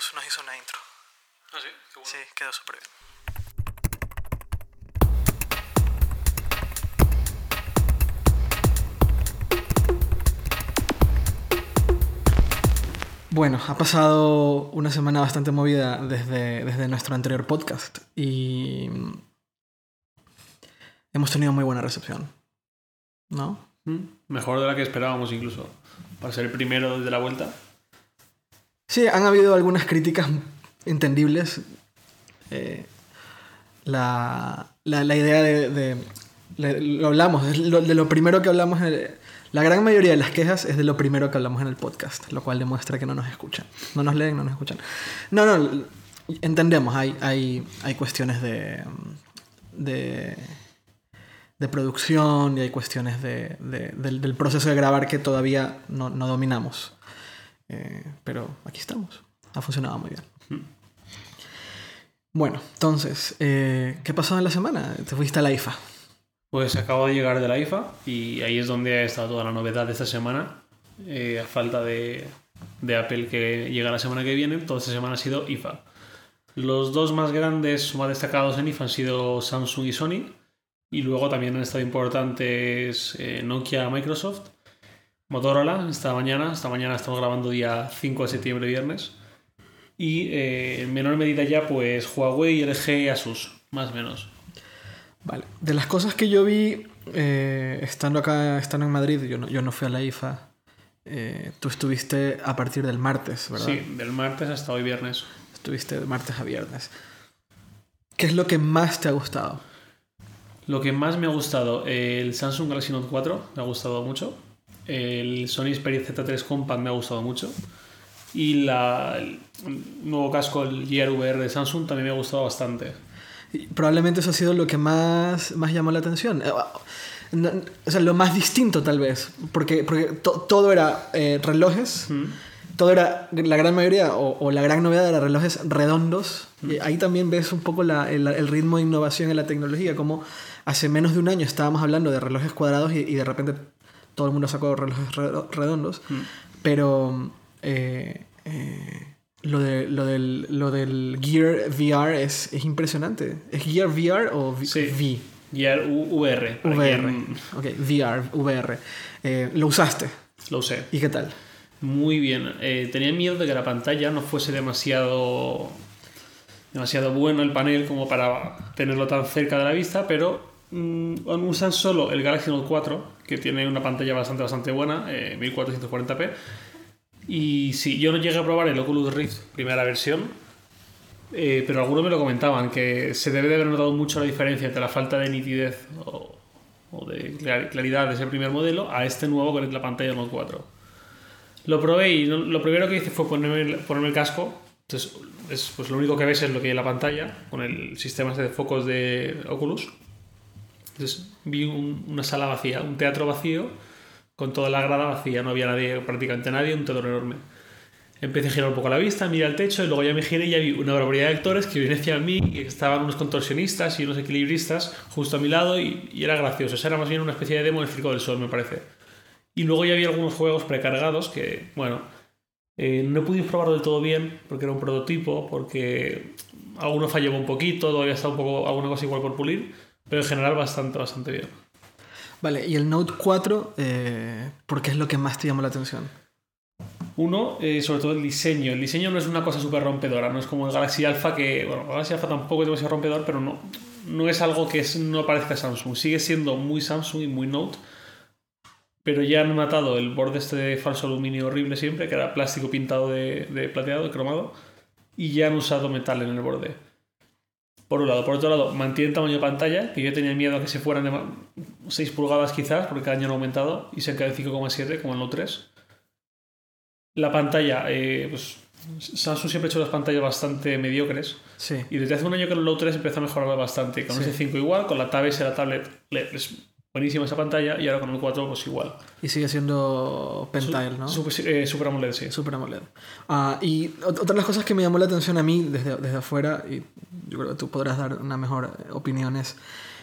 Nos hizo una intro. Ah, sí, qué bueno. Sí, quedó súper bien. Bueno, ha pasado una semana bastante movida desde, desde nuestro anterior podcast y hemos tenido muy buena recepción. ¿No? Mm, Mejor de la que esperábamos incluso. Para ser el primero desde la vuelta. Sí, han habido algunas críticas entendibles. Eh, la, la, la idea de, de- Lo hablamos, de lo primero que hablamos. el- la gran mayoría de las quejas es de lo primero que hablamos en el podcast, lo cual demuestra que no nos escuchan. No nos leen, no nos escuchan. No, no, entendemos, hay, hay, hay cuestiones de. de de producción y hay cuestiones de- del, del proceso de grabar que todavía no, no dominamos. Eh, pero aquí estamos. Ha funcionado muy bien. Bueno, entonces, eh, ¿qué pasó en la semana? Te fuiste a la IFA. Pues acabo de llegar de la IFA y ahí es donde ha estado toda la novedad de esta semana. Eh, a falta de, de Apple que llega la semana que viene, toda esta semana ha sido IFA. Los dos más grandes más destacados en IFA han sido Samsung y Sony. Y luego también han estado importantes eh, Nokia, Microsoft, Motorola, esta mañana. Esta mañana estamos grabando día 5 de septiembre, viernes. Y eh, en menor medida ya, pues Huawei, LG y Asus, más o menos. Vale. De las cosas que yo vi eh, estando acá, estando en Madrid, yo no, yo no fui a la IFA. Eh, tú estuviste a partir del martes, ¿verdad? Sí, del martes hasta hoy viernes. Estuviste de martes a viernes. ¿Qué es lo que más te ha gustado? Lo que más me ha gustado, el Samsung Galaxy Note 4 me ha gustado mucho. El Sony Xperia Z3 Compact me ha gustado mucho. Y la, el nuevo casco, el Gear VR de Samsung, también me ha gustado bastante. Probablemente eso ha sido lo que más, más llamó la atención. Eh, no- O sea, lo más distinto tal vez. Porque, porque to- todo era eh, relojes. Mm. Todo era, la gran mayoría, o, o la gran novedad era relojes redondos. Y ahí también ves un poco la- el, el ritmo de innovación en la tecnología. Como hace menos de un año estábamos hablando de relojes cuadrados y, y de repente todo el mundo sacó relojes redo- redondos. Mm. Pero eh, eh, lo, de, lo, del, lo del Gear VR es, es impresionante. ¿Es Gear VR o V? Sí. V? Gear VR. VR. Ok, VR, VR. Eh, ¿Lo usaste? Lo usé. ¿Y qué tal? Muy bien. Tenía miedo de que la pantalla no fuese demasiado demasiado bueno el panel como para tenerlo tan cerca de la vista, pero mm, usan solo el Galaxy Note 4, que tiene una pantalla bastante bastante buena, eh, 1440p. Y sí, yo no llegué a probar el Oculus Rift primera versión, eh, pero algunos me lo comentaban, que se debe de haber notado mucho la diferencia entre la falta de nitidez o, de clar- claridad de ese primer modelo a este nuevo con la pantalla Note 4. Lo probé y lo primero que hice fue ponerme ponerme el casco. Entonces, es, pues lo único que ves es lo que hay en la pantalla con el sistema este de focos de Oculus. Entonces vi un- una sala vacía, un teatro vacío, con toda la grada vacía, no había nadie, prácticamente nadie, un teatro enorme. Empecé a girar un poco la vista, miré al techo y luego ya me giré y ya vi una barbaridad de actores que vienen hacia mí y estaban unos contorsionistas y unos equilibristas justo a mi lado y, era gracioso. O sea, era más bien una especie de demo del Circo del Sol, me parece. Y luego ya había algunos juegos precargados que, bueno, eh, no pude probarlo del todo bien porque era un prototipo, porque alguno fallaba un poquito, todavía está un poco alguna cosa igual por pulir, pero en general bastante, bastante bien. Vale, y el Note 4, eh, ¿por qué es lo que más te llamó la atención? Uno, eh, sobre todo el diseño. El diseño no es una cosa súper rompedora, no es como el Galaxy Alpha, que, bueno, el Galaxy Alpha tampoco es demasiado rompedor, pero no, no es algo que es- no parezca Samsung. Sigue siendo muy Samsung y muy Note, pero ya han matado el borde este de falso aluminio horrible siempre, que era plástico pintado de, de plateado, de cromado, y ya han usado metal en el borde. Por un lado. Por otro lado, mantiene tamaño de pantalla, que yo tenía miedo a que se fueran de ma- 6 pulgadas quizás, porque cada año han aumentado, y se han quedado en 5,7 como el Note 3. La pantalla, eh, pues Samsung siempre ha hecho las pantallas bastante mediocres, Sí. y desde hace un año que el Note 3 empezó a mejorar bastante. Con Sí. el S5 igual, con la Tab S, la tablet, es buenísima esa pantalla, y ahora con el 4 pues igual. Y sigue siendo Pentile, ¿no? Super, eh, Super AMOLED, sí. Super AMOLED. Ah, y ot- otra de las cosas que me llamó la atención a mí desde, desde afuera, y yo creo que tú podrás dar una mejor eh, opinión, es...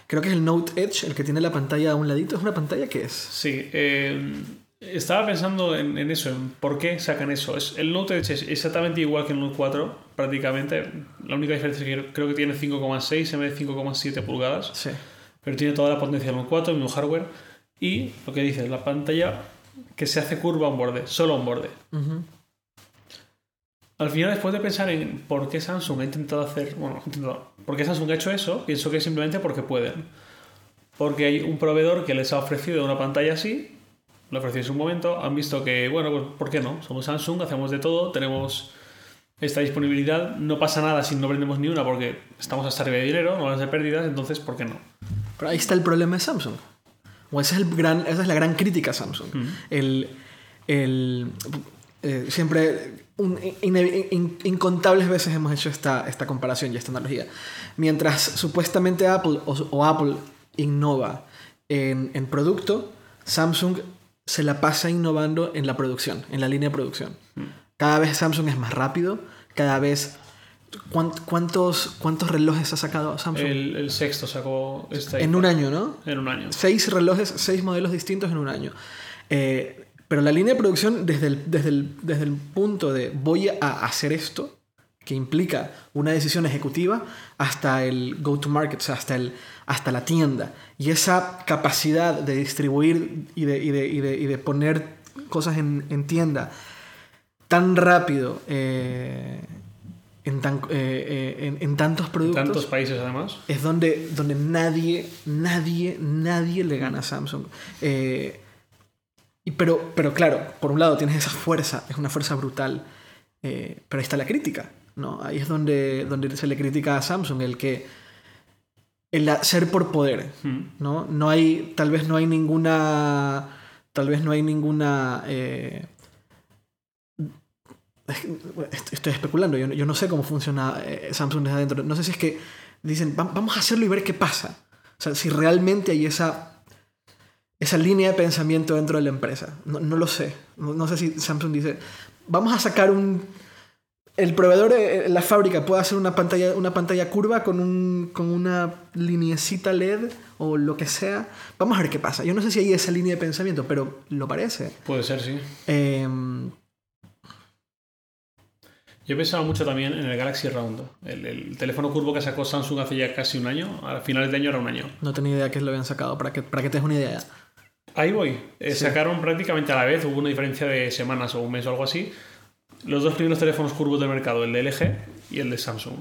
Creo que es el Note Edge, el que tiene la pantalla a un ladito. ¿Es una pantalla que es? Sí, eh, Estaba pensando en, en eso, en por qué sacan eso. Es, el Note Edge es exactamente igual que el Note 4, prácticamente. La única diferencia es que creo que tiene 5,6 en vez de 5,7 pulgadas. Sí. Pero tiene toda la potencia del Note 4, el mismo hardware. Y lo que dices, la pantalla que se hace curva a un borde, solo a un borde. Al final, después de pensar en por qué Samsung ha intentado hacer. Bueno, intentado- por qué Samsung ha hecho eso, pienso que es simplemente porque pueden. Porque hay un proveedor que les ha ofrecido una pantalla así, lo ofreció en su momento, han visto que, bueno, pues ¿por qué no? Somos Samsung, hacemos de todo, tenemos esta disponibilidad, no pasa nada si no vendemos ni una porque estamos hasta arriba de dinero, no van a ser pérdidas, entonces ¿por qué no? Pero ahí está el problema de Samsung. O esa es, el gran, esa es la gran crítica a Samsung. El, el, eh, siempre, un- ine- in- incontables veces hemos hecho esta, esta comparación y esta analogía. Mientras supuestamente Apple o, o Apple innova en, en producto, Samsung se la pasa innovando en la producción, en la línea de producción. Cada vez Samsung es más rápido, cada vez... ¿cuán- ¿Cuántos, cuántos relojes ha sacado Samsung? El, el sexto sacó esta en un año, ¿no? En un año. seis relojes, seis modelos distintos en un año. Eh, pero la línea de producción, desde el, desde, el, desde el punto de voy a hacer esto, que implica una decisión ejecutiva, hasta el go-to-market, o sea, hasta, el, hasta la tienda. Y esa capacidad de distribuir y de, y de, y de, y de poner cosas en, en tienda tan rápido eh, en, tan, eh, eh, en, en tantos productos Tantos países además. es donde, donde nadie, nadie, nadie le gana a Samsung. Eh, y pero, pero claro, por un lado tienes esa fuerza, es una fuerza brutal, eh, pero ahí está la crítica, ¿no? Ahí es donde, donde se le critica a Samsung, el que el hacer por poder, Mm. ¿no? No hay, tal vez no hay ninguna, tal vez no hay ninguna... eh, es que, bueno, est- estoy especulando, yo, no- yo no sé cómo funciona eh, Samsung desde adentro. No sé si es que dicen, "Va- vamos a hacerlo y ver qué pasa. O sea, si realmente hay esa, esa línea de pensamiento dentro de la empresa. No, no lo sé. No, no sé si Samsung dice, vamos a sacar un... El proveedor, eh, la fábrica puede hacer una pantalla, una pantalla curva con, un, con una linecita LED o lo que sea. Vamos a ver qué pasa. Yo no sé si hay esa línea de pensamiento, pero lo parece. Puede ser, sí. Em, Yo pensaba mucho también en el Galaxy Round, el, el teléfono curvo que sacó Samsung hace ya casi un año, a finales de año era un año. no tenía idea que lo habían sacado, para que, para que te des una idea. Ahí voy. Eh, Sí. Sacaron prácticamente a la vez, hubo una diferencia de semanas o un mes o algo así, los dos primeros teléfonos curvos del mercado, el de LG y el de Samsung.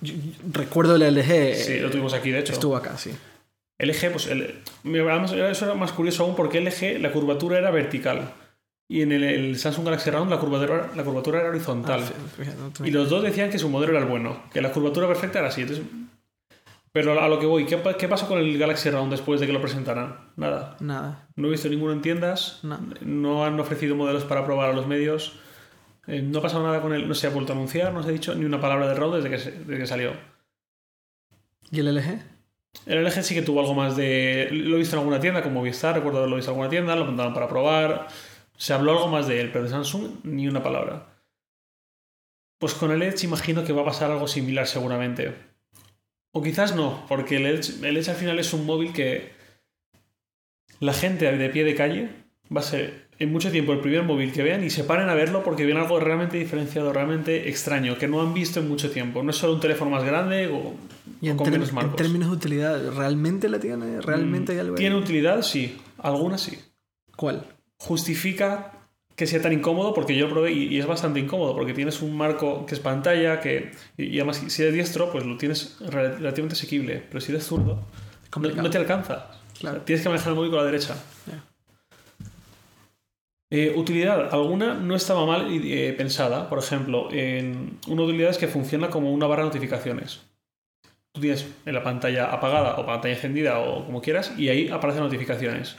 Yo- yo recuerdo el LG. Sí, lo tuvimos aquí, de hecho. Estuvo acá, sí. LG, pues el, eso era más curioso aún porque LG la curvatura era vertical y en el, el Samsung Galaxy Round la curvatura, la curvatura era horizontal. Ah, Y los dos decían que su modelo era el bueno, que la curvatura perfecta era así. entonces- Pero a lo que voy, ¿qué, ¿qué pasó con el Galaxy Round después de que lo presentaran? Nada. Nada. No he visto ninguno en tiendas, No. no han ofrecido modelos para probar a los medios, eh, no ha pasado nada con él, no se ha vuelto a anunciar, no se ha dicho ni una palabra de Round desde que, se- desde que salió. ¿Y el LG? El LG sí que tuvo algo más de. Lo he visto en alguna tienda, como Movistar, recuerdo haberlo visto en alguna tienda, lo mandaron para probar. Se habló algo más de él, pero de Samsung ni una palabra. Pues con el Edge imagino que va a pasar algo similar seguramente. O quizás no, porque el Edge, el Edge al final es un móvil que la gente de pie de calle va a ser en mucho tiempo el primer móvil que vean y se paren a verlo porque ven algo realmente diferenciado, realmente extraño, que no han visto en mucho tiempo. No es solo un teléfono más grande o, Y en, con menos en marcos. términos de utilidad, ¿realmente la tiene? ¿Realmente hay algo ahí? ¿Tiene utilidad? Sí. Algunas sí. ¿Cuál? Justifica que sea tan incómodo porque yo lo probé y, y es bastante incómodo porque tienes un marco que es pantalla que y, y además si eres diestro pues lo tienes rel- relativamente asequible pero si eres zurdo no, te alcanza. Claro. O sea, tienes que manejar el móvil con la derecha. Eh, utilidad. Alguna no estaba mal eh, pensada. Por ejemplo en una utilidad es que funciona como una barra de notificaciones. Tú tienes en la pantalla apagada o pantalla encendida o como quieras y ahí aparecen notificaciones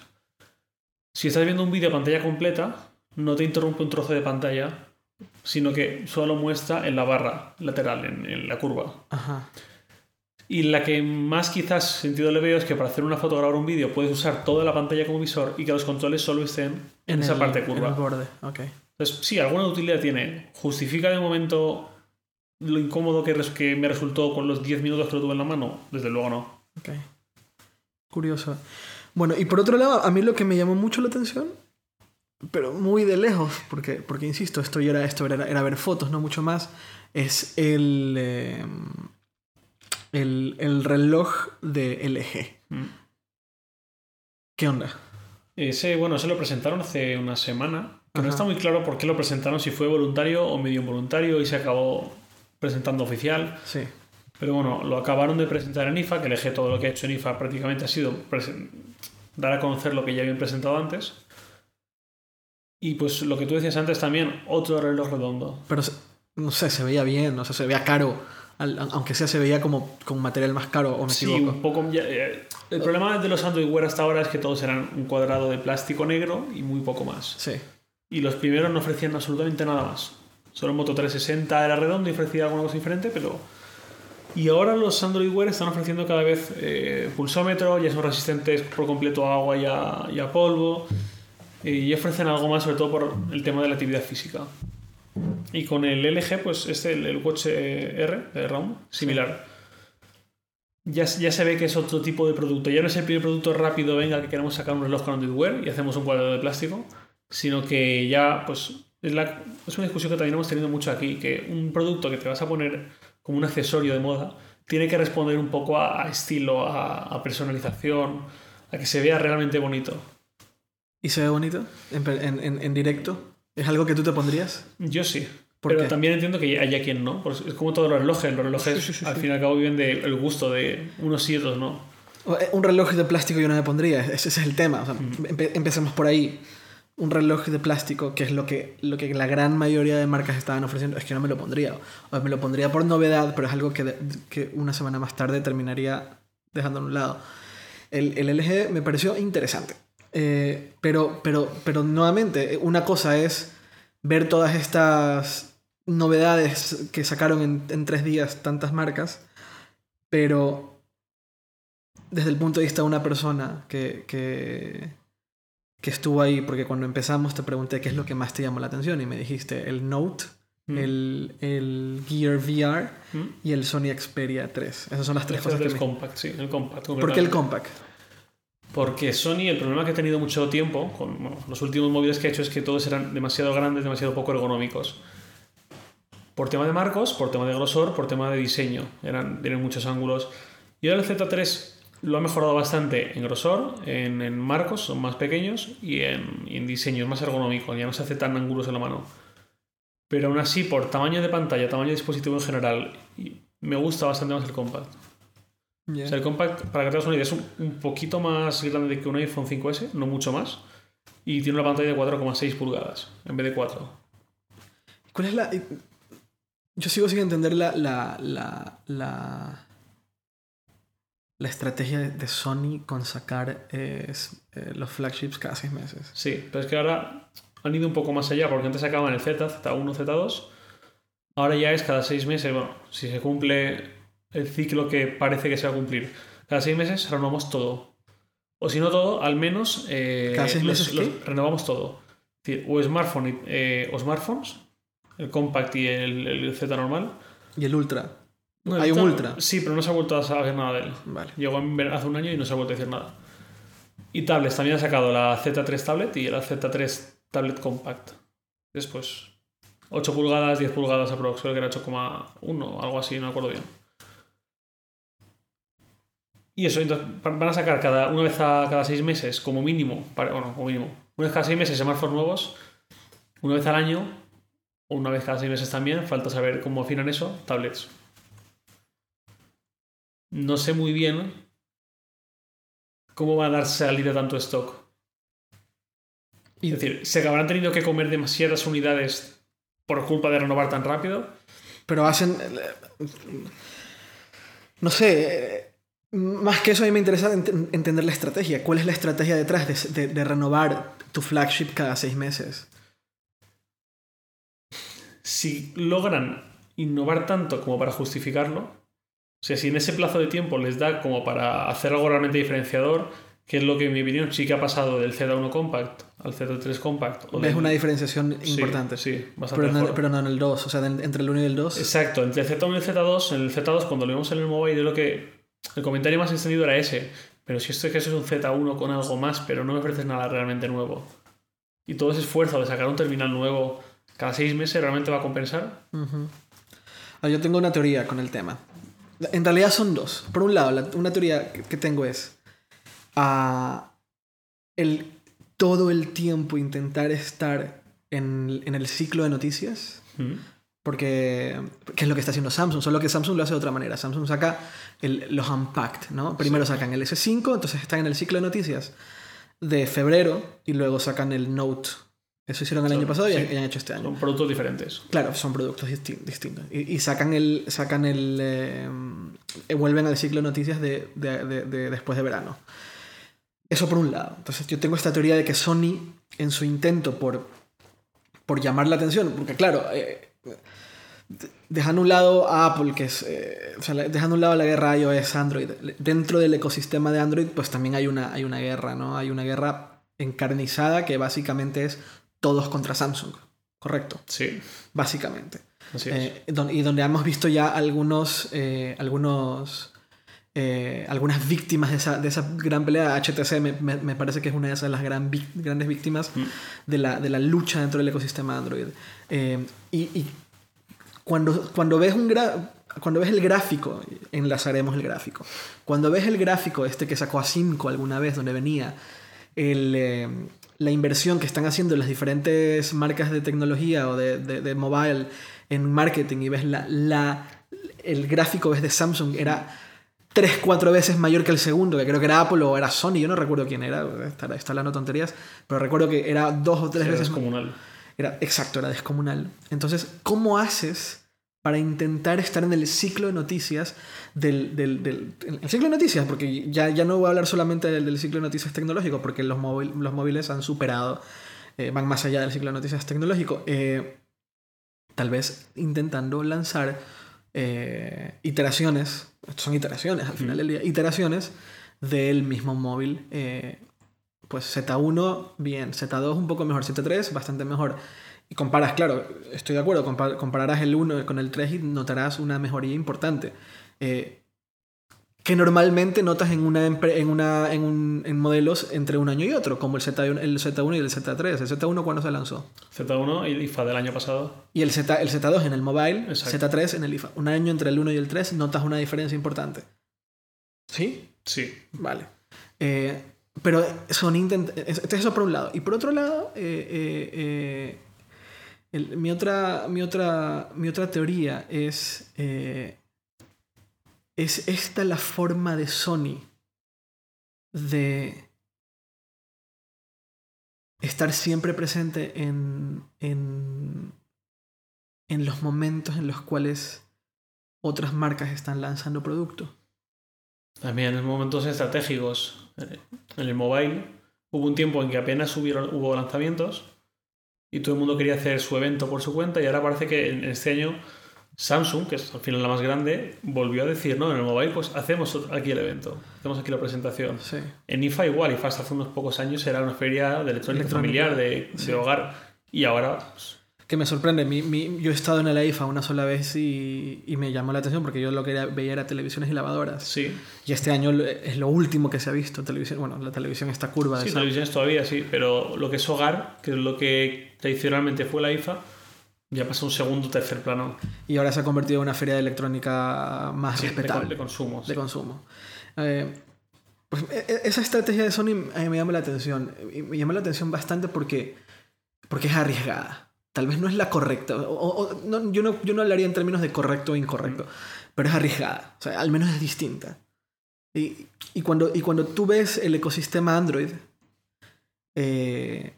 si estás viendo un vídeo a pantalla completa, no te interrumpe un trozo de pantalla, sino que solo muestra en la barra lateral, en, en la curva. Ajá. Y la que más quizás sentido le veo es que para hacer una foto o grabar un vídeo puedes usar toda la pantalla como visor y que los controles solo estén en, esa el- parte En curva. el borde, ok. Entonces, sí, alguna utilidad tiene. ¿Justifica de momento lo incómodo que, res- que me resultó con los 10 minutos que lo tuve en la mano? Desde luego no. Ok. Curioso. Bueno, y por otro lado, a mí lo que me llamó mucho la atención pero muy de lejos, porque, porque insisto, esto ya era, esto era, era ver fotos, no mucho más, es el, eh, el, el reloj de LG. Mm. ¿Qué onda? Ese, bueno, ese lo presentaron hace una semana. Que no está muy claro por qué lo presentaron, si fue voluntario o medio involuntario y se acabó presentando oficial. Sí. Pero bueno, lo acabaron de presentar en IFA, que elegí todo lo que ha hecho en IFA prácticamente ha sido dar a conocer lo que ya habían presentado antes. Y pues lo que tú decías antes también, otro reloj redondo. Pero no sé, se veía bien, o sea, se veía caro. Aunque sea, se veía como con material más caro, o me Sí, equivoco. un poco. ya- eh, el problema de los Android Wear hasta ahora es que todos eran un cuadrado de plástico negro y muy poco más. Sí. Y los primeros no ofrecían absolutamente nada más. Solo el Moto 360 era redondo y ofrecía alguna cosa diferente, pero. Y ahora los Android Wear están ofreciendo cada vez eh, pulsómetro, ya son resistentes por completo a agua y a, polvo. eh, y ofrecen algo más, sobre todo por el tema de la actividad física. Y con el LG, pues este, el, Watch eh, R de Round, similar. Ya, ya se ve que es otro tipo de producto. Ya no es el primer producto rápido, venga, que queremos sacar un reloj con Android Wear y hacemos un cuadrado de plástico, sino que ya, pues, es una discusión que también hemos tenido mucho aquí, que un producto que te vas a poner como un accesorio de moda tiene que responder un poco a, a estilo, a, a personalización, a que se vea realmente bonito. ¿Y se ve bonito? En, en- en- directo. ¿Es algo que tú te pondrías? Yo sí. ¿Por Pero qué? también entiendo que haya quien no. Es como todos los relojes. Los relojes, Sí, sí, sí, al fin y al cabo, viven del gusto de unos y otros no. Eh, Un reloj de plástico yo no me pondría, ese es el tema. O sea, empe- empecemos por ahí. Un reloj de plástico, que es lo que, lo que la gran mayoría de marcas estaban ofreciendo, es que no me lo pondría. O me lo pondría por novedad, pero es algo que, de- que una semana más tarde terminaría dejando a un lado. El, el LG me pareció interesante. Eh, pero, pero, pero nuevamente, una cosa es ver todas estas novedades que sacaron en, en tres días tantas marcas, pero desde el punto de vista de una persona que, que, que estuvo ahí, porque cuando empezamos te pregunté qué es lo que más te llamó la atención y me dijiste el Note, Mm. el, el Gear VR Mm. y el Sony Xperia 3. Esas son las tres El cosas que es me... compact, sí, el compact. ¿Por qué el. Compact? Porque Sony, el problema que ha tenido mucho tiempo con bueno, los últimos móviles que ha hecho es que todos eran demasiado grandes, demasiado poco ergonómicos. Por tema de marcos, por tema de grosor, por tema de diseño. Eran, tienen muchos ángulos. Y ahora el Z3 lo ha mejorado bastante en grosor, en, en marcos, son más pequeños, y en, y en diseño, es más ergonómico, ya no se hace tan anguloso en la mano. Pero aún así, por tamaño de pantalla, tamaño de dispositivo en general, me gusta bastante más el compact. O sea, el compact, para que te hagas una idea, es un, un poquito más grande que un iPhone 5S, no mucho más. Y tiene una pantalla de 4,6 pulgadas en vez de 4. ¿Cuál es la...? Yo sigo sin entender la... la, la, la, la estrategia de Sony con sacar eh, eh, los flagships cada seis meses. Sí, pero es que ahora han ido un poco más allá, porque antes sacaban el Z, Z1, Z2. Ahora ya es cada 6 meses, bueno, si se cumple el ciclo que parece que se va a cumplir. Cada 6 meses renovamos todo. O si no todo, al menos eh, ¿Cada seis los- meses los- renovamos todo. Es decir, o, smartphone, eh, o smartphones, el compact y el, el Z normal. Y el Ultra. No, Hay un Ultra. Sí, pero no se ha vuelto a saber nada de él. Vale. Llegó hace un año y no se ha vuelto a decir nada. Y tablets, también ha sacado la Z3 Tablet y la Z3 Tablet Compact. Después, 8 pulgadas, 10 pulgadas aprox, creo que era 8,1 algo así, no me acuerdo bien. Y eso, entonces van a sacar cada, una vez a cada 6 meses, como mínimo, para- bueno, como mínimo, una vez cada 6 meses smartphones nuevos, una vez al año, o una vez cada 6 meses también, falta saber cómo afinan eso, tablets. No sé muy bien cómo va a dar salida tanto stock. Y- Es decir, ¿se habrán tenido que comer demasiadas unidades por culpa de renovar tan rápido? Pero hacen... eh, No sé... Más que eso, a mí me interesa ent- entender la estrategia. ¿Cuál es la estrategia detrás de, de- de renovar tu flagship cada seis meses? Si logran innovar tanto como para justificarlo, o sea, si en ese plazo de tiempo les da como para hacer algo realmente diferenciador, que es lo que en mi opinión sí que ha pasado del Z1 Compact al Z3 Compact. o del- una diferenciación Sí, importante. Sí, bastante pero, no, pero no en el 2, o sea, en- entre el 1 y el 2. Exacto, entre el Z1 y el Z2, en el Z2 cuando lo vimos en el mobile, lo que el comentario más extendido era ese. Pero si esto es que eso es un Z1 con algo más, pero no me ofreces nada realmente nuevo. y todo ese esfuerzo de sacar un terminal nuevo cada seis meses realmente va a compensar. Ah, Yo tengo una teoría con el tema. En realidad son dos. Por un lado, la- una teoría que que tengo es ah, el, todo el tiempo intentar estar en, en el ciclo de noticias. Mm. Porque, ¿qué es lo que está haciendo Samsung? Solo que Samsung lo hace de otra manera. Samsung saca el- los Unpacked, ¿no? Primero sacan el S5, entonces están en el ciclo de noticias de febrero y luego sacan el Note. Eso hicieron el Son- año pasado y, sí. han hecho este año. Son productos diferentes. Claro, son productos disti- distintos. Y, y sacan el. sacan el. eh, eh, vuelven al ciclo de noticias de, de- de- de después de verano. Eso por un lado. Entonces yo tengo esta teoría de que Sony, en su intento por, por llamar la atención, porque claro, eh, de- dejando a un lado a Apple, que es. eh, o sea, dejando a un lado la guerra iOS Android, dentro del ecosistema de Android, pues también hay una, hay una guerra, ¿no? Hay una guerra encarnizada que básicamente es todos contra Samsung. Correcto Sí, básicamente. así es. Eh, don- y donde hemos visto ya algunos, eh, algunos, eh, algunas víctimas de esa, de esa gran pelea. HTC me, me- me parece que es una de esas las gran grandes víctimas Mm. de la, de la lucha dentro del ecosistema Android. Eh, y y cuando, cuando, ves un gra- cuando ves el gráfico, enlazaremos el gráfico, cuando ves el gráfico este que sacó a 5 alguna vez, donde venía el, eh, la inversión que están haciendo las diferentes marcas de tecnología o de, de- de mobile en marketing y ves la, la, el gráfico ves de Samsung era 3, 4 veces mayor que el segundo, que creo que era Apple o era Sony, yo no recuerdo quién era, está, está hablando tonterías, pero recuerdo que era dos o tres Sí, veces es comunal. era, exacto, era descomunal. Entonces, ¿cómo haces para intentar estar en el ciclo de noticias del, del, del- en el ciclo de noticias? Porque ya, ya no voy a hablar solamente del, del ciclo de noticias tecnológico, porque los, móvil- los móviles han superado, eh, van más allá del ciclo de noticias tecnológico. Eh, tal vez intentando lanzar eh, iteraciones, son iteraciones al final del día, iteraciones del mismo móvil. eh, pues Z1, bien, Z2 un poco mejor, Z3 bastante mejor. Y comparas, claro, estoy de acuerdo, compa- compararás el 1 con el 3 y notarás una mejoría importante. Eh, que normalmente notas en, una, en, una, en, un- en modelos entre un año y otro, como el Z1, el Z1 y el Z3. El Z1 cuando se lanzó. Z1 y el IFA del año pasado. Y el, Z, el Z2 en el mobile, Exacto. Z3 en el IFA. Un año entre el 1 y el 3 notas una diferencia importante. ¿Sí? Sí. Vale. Eh, pero son intent Entonces eso por un lado. Y por otro lado, eh, eh, eh, mi, otra, mi, otra, mi otra teoría es... eh, es esta la forma de Sony de estar siempre presente en, en, en los momentos en los cuales otras marcas están lanzando productos. También en momentos estratégicos. eh, En el mobile hubo un tiempo en que apenas hubieron, hubo lanzamientos y todo el mundo quería hacer su evento por su cuenta y ahora parece que en este año Samsung, que es al final la más grande, volvió a decir, no, en el mobile pues hacemos aquí el evento, hacemos aquí la presentación. Sí. En IFA igual, IFA hasta hace unos pocos años era una feria de electrónica, Electrónica, familiar, de, de sí. hogar y ahora pues, Que me sorprende. Mi, mi- yo he estado en el IFA una sola vez y, y me llamó la atención porque yo lo que era- veía era televisiones y lavadoras. sí, Y este año es lo último que se ha visto. Televisión, bueno, la televisión está curva de sí, televisiones todavía sí, pero lo que es hogar, que es lo que tradicionalmente fue la IFA, ya pasa a un segundo tercer plano. Y ahora se ha convertido en una feria de electrónica más Sí, respetable. de consumo. de sí. consumo. Eh, pues, e- e- esa estrategia de Sony a mí me llama la atención. Me llama la atención bastante porque, porque es arriesgada. Tal vez no es la correcta. O- no, yo, no, yo no hablaría en términos de correcto o incorrecto. Pero es arriesgada. O sea, al menos es distinta. Y, y cuando, y cuando tú ves el ecosistema Android eh,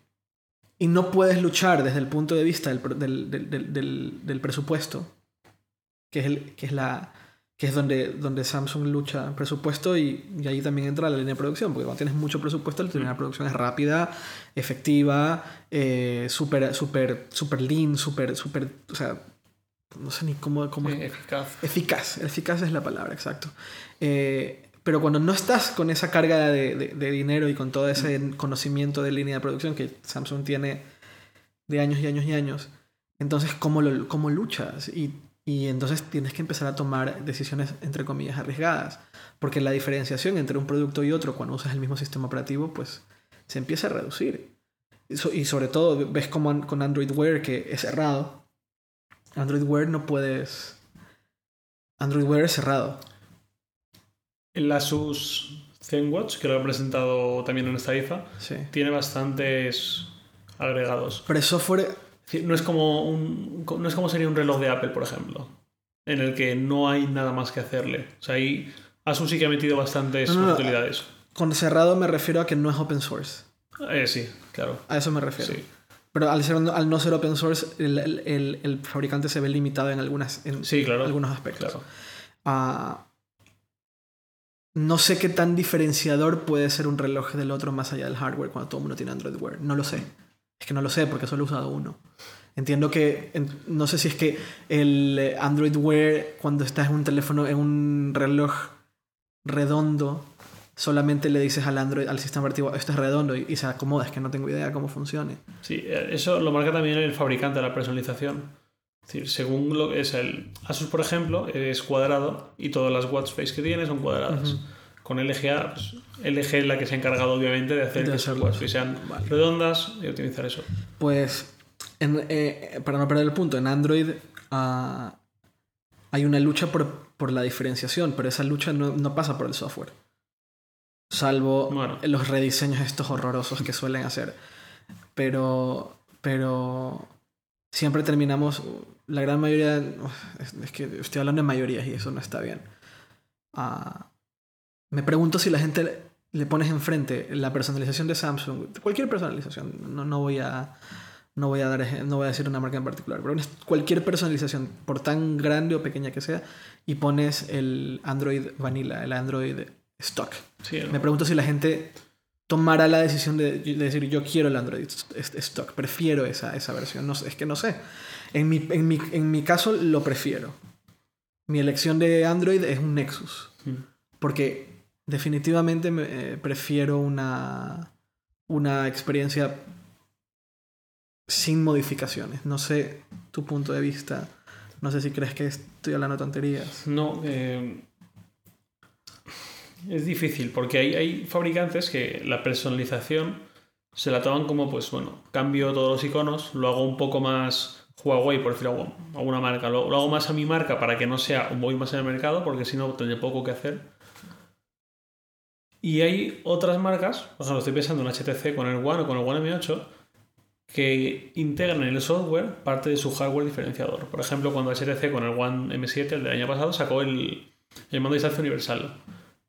y no puedes luchar desde el punto de vista del- del- del- del presupuesto, que es, el, que es, la, que es donde, donde Samsung lucha presupuesto y, y ahí también entra la línea de producción, porque cuando tienes mucho presupuesto, la línea de producción es rápida, efectiva, eh, súper super, super lean, súper, súper, o sea, no sé ni cómo... cómo Sí, eficaz. Eficaz, eficaz es la palabra, exacto. Eh, pero cuando no estás con esa carga de, de- de dinero y con todo ese conocimiento de línea de producción que Samsung tiene de años y años y años, entonces ¿cómo, lo, cómo luchas? Y, y entonces tienes que empezar a tomar decisiones, entre comillas, arriesgadas. Porque la diferenciación entre un producto y otro cuando usas el mismo sistema operativo, pues se empieza a reducir. y so- y sobre todo ves como con Android Wear que es cerrado. Android Wear no puedes. Android Wear es cerrado. El Asus ZenWatch, que lo he presentado también en esta IFA, Sí. tiene bastantes agregados. Pero el software. No es como un, no es como sería un reloj de Apple, por ejemplo, en el que no hay nada más que hacerle. O sea, ahí Asus sí que ha metido bastantes No, no, no. utilidades. Con cerrado me refiero a que no es open source. Eh, sí, claro. A eso me refiero. Sí. Pero al, ser, al no ser open source, el, el- el- el fabricante se ve limitado en, algunas, en Sí, claro. algunos aspectos. Claro. Ah, no sé qué tan diferenciador puede ser un reloj del otro más allá del hardware cuando todo el mundo tiene Android Wear. No lo sé. Es que no lo sé porque solo he usado uno. Entiendo que, no sé si es que el eh, Android Wear cuando estás en un teléfono, en un reloj redondo, solamente le dices al Android, al sistema operativo, esto es redondo y, y se acomoda. Es que no tengo idea cómo funcione. Sí, eh, eso lo marca también el fabricante de la personalización. Es decir, según lo que es el Asus, por ejemplo, es cuadrado y todas las watch face que tiene son cuadradas. Con LGA, pues, LG es la que se ha encargado obviamente de hacer De que sus sean Vale. redondas y optimizar eso. Pues, en- eh, para no perder el punto, en Android ah, hay una lucha por, por la diferenciación, pero esa lucha no, no pasa por el software. Salvo Bueno. los rediseños estos horrorosos que suelen hacer. Pero, pero siempre terminamos, la gran mayoría, es, es que estoy hablando de mayorías y eso no está bien. Ah, me pregunto si la gente le, pones enfrente la personalización de Samsung, cualquier personalización, no, no voy a no voy a dar no voy a decir una marca en particular, pero cualquier personalización, por tan grande o pequeña que sea, y pones el Android Vanilla, el Android stock. Sí, Me pregunto si la gente tomará la decisión de, de decir yo quiero el Android stock, prefiero esa, esa versión. No es que no sé. En mi, en, mi, en mi caso lo prefiero. Mi elección de Android es un Nexus. Mm. Porque definitivamente me, eh, prefiero una, una experiencia sin modificaciones. No sé tu punto de vista. No sé si crees que estoy hablando tonterías. No, eh, es difícil porque hay, hay fabricantes que la personalización se la toman como, pues bueno, cambio todos los iconos, lo hago un poco más Huawei, por decirlo alguna marca, lo, hago más a mi marca para que no sea un móvil más en el mercado, porque si no tendré poco que hacer. Y hay otras marcas, por ejemplo, estoy pensando en HTC con el One o con el One M8, que integran en el software parte de su hardware diferenciador. Por ejemplo, cuando HTC con el One M7, el del año pasado, sacó el, el mando de distancia universal,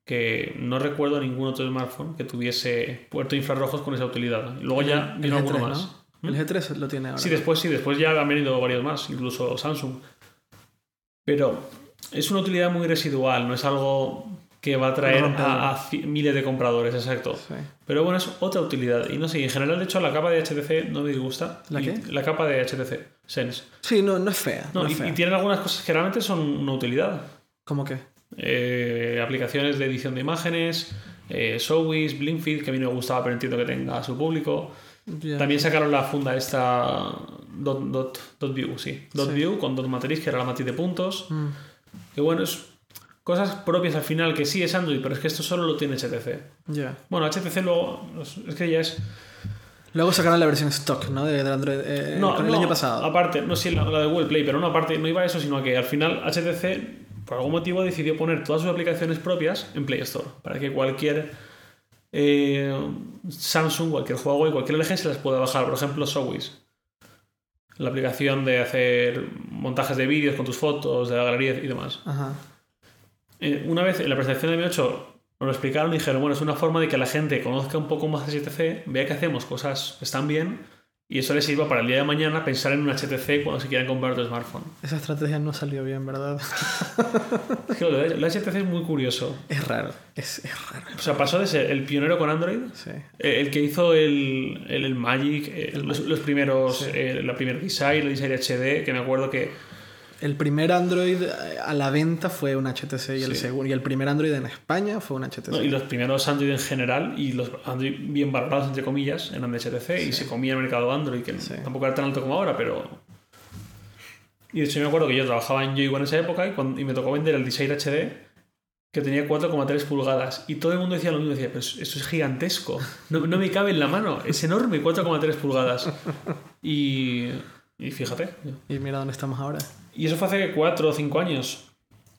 que no recuerdo ningún otro smartphone que tuviese puerto infrarrojos con esa utilidad. Luego ya vino G3, alguno ¿no? más. El G3 lo tiene ahora. Sí, después sí, después ya han venido varios más, incluso Samsung. Pero es una utilidad muy residual, no es algo que va a traer a, miles de compradores, exacto. Sí. Pero bueno, es otra utilidad. Y no sé, en general, de hecho, la capa de HTC no me disgusta. ¿La qué? La capa de HTC, Sense. Sí, no, no es fea. No, no y, es fea. y tienen algunas cosas que realmente son una utilidad. ¿Cómo que? Eh, aplicaciones de edición de imágenes, eh, Showbiz, Blinkfeed, que a mí no me gustaba, pero entiendo que tenga a su público. También sacaron la funda esta dot, dot, dot view, sí. Dot Sí. view con dot matriz, que era la matriz de puntos. Mm, Que bueno, es cosas propias al final, que sí es Android, pero es que esto solo lo tiene HTC. ya. Bueno, HTC luego, es que ya es... Luego sacaron la versión stock, ¿no? De, de Android eh, No, el no, año pasado. Aparte, no sí, la, la de Google Play, pero no, aparte, no iba a eso, sino que al final HTC, por algún motivo, decidió poner todas sus aplicaciones propias en Play Store, para que cualquier eh, Samsung, cualquier Huawei, cualquier LG se las pueda bajar. Por ejemplo, Showbiz. La aplicación de hacer montajes de vídeos con tus fotos, de la galería y demás. Ajá. Eh, una vez en la presentación de M8 nos lo explicaron y dijeron, bueno, es una forma de que la gente conozca un poco más HTC, vea que hacemos cosas que están bien y eso les sirva para el día de mañana pensar en un HTC cuando se quieran comprar otro smartphone. Esa estrategia no salió bien, ¿verdad? De la HTC es muy curioso. Es raro. Es, es raro. O sea, pasó de ser el pionero con Android, Sí. eh, el que hizo el, el, el Magic, eh, los, los primeros, Sí. eh, la primera Desire, el Desire HD, que me acuerdo que El primer Android eh, a la venta fue un HTC y el segundo. Y el primer Android en España fue un HTC. No, y los primeros Android en general y los Android bien valorados, entre comillas, eran de HTC y se comía el mercado Android, que Sí. tampoco era tan alto como ahora, pero. Y de hecho, yo me acuerdo que yo trabajaba en Yoigo en esa época y, cuando- y me tocó vender el Desire HD que tenía 4,3 pulgadas. Y todo el mundo decía lo mismo, decía, pero esto es gigantesco. No, no me cabe en la mano. Es enorme, 4,3 pulgadas. Y, y fíjate. Y mira dónde estamos ahora. Y eso fue hace 4 o 5 años.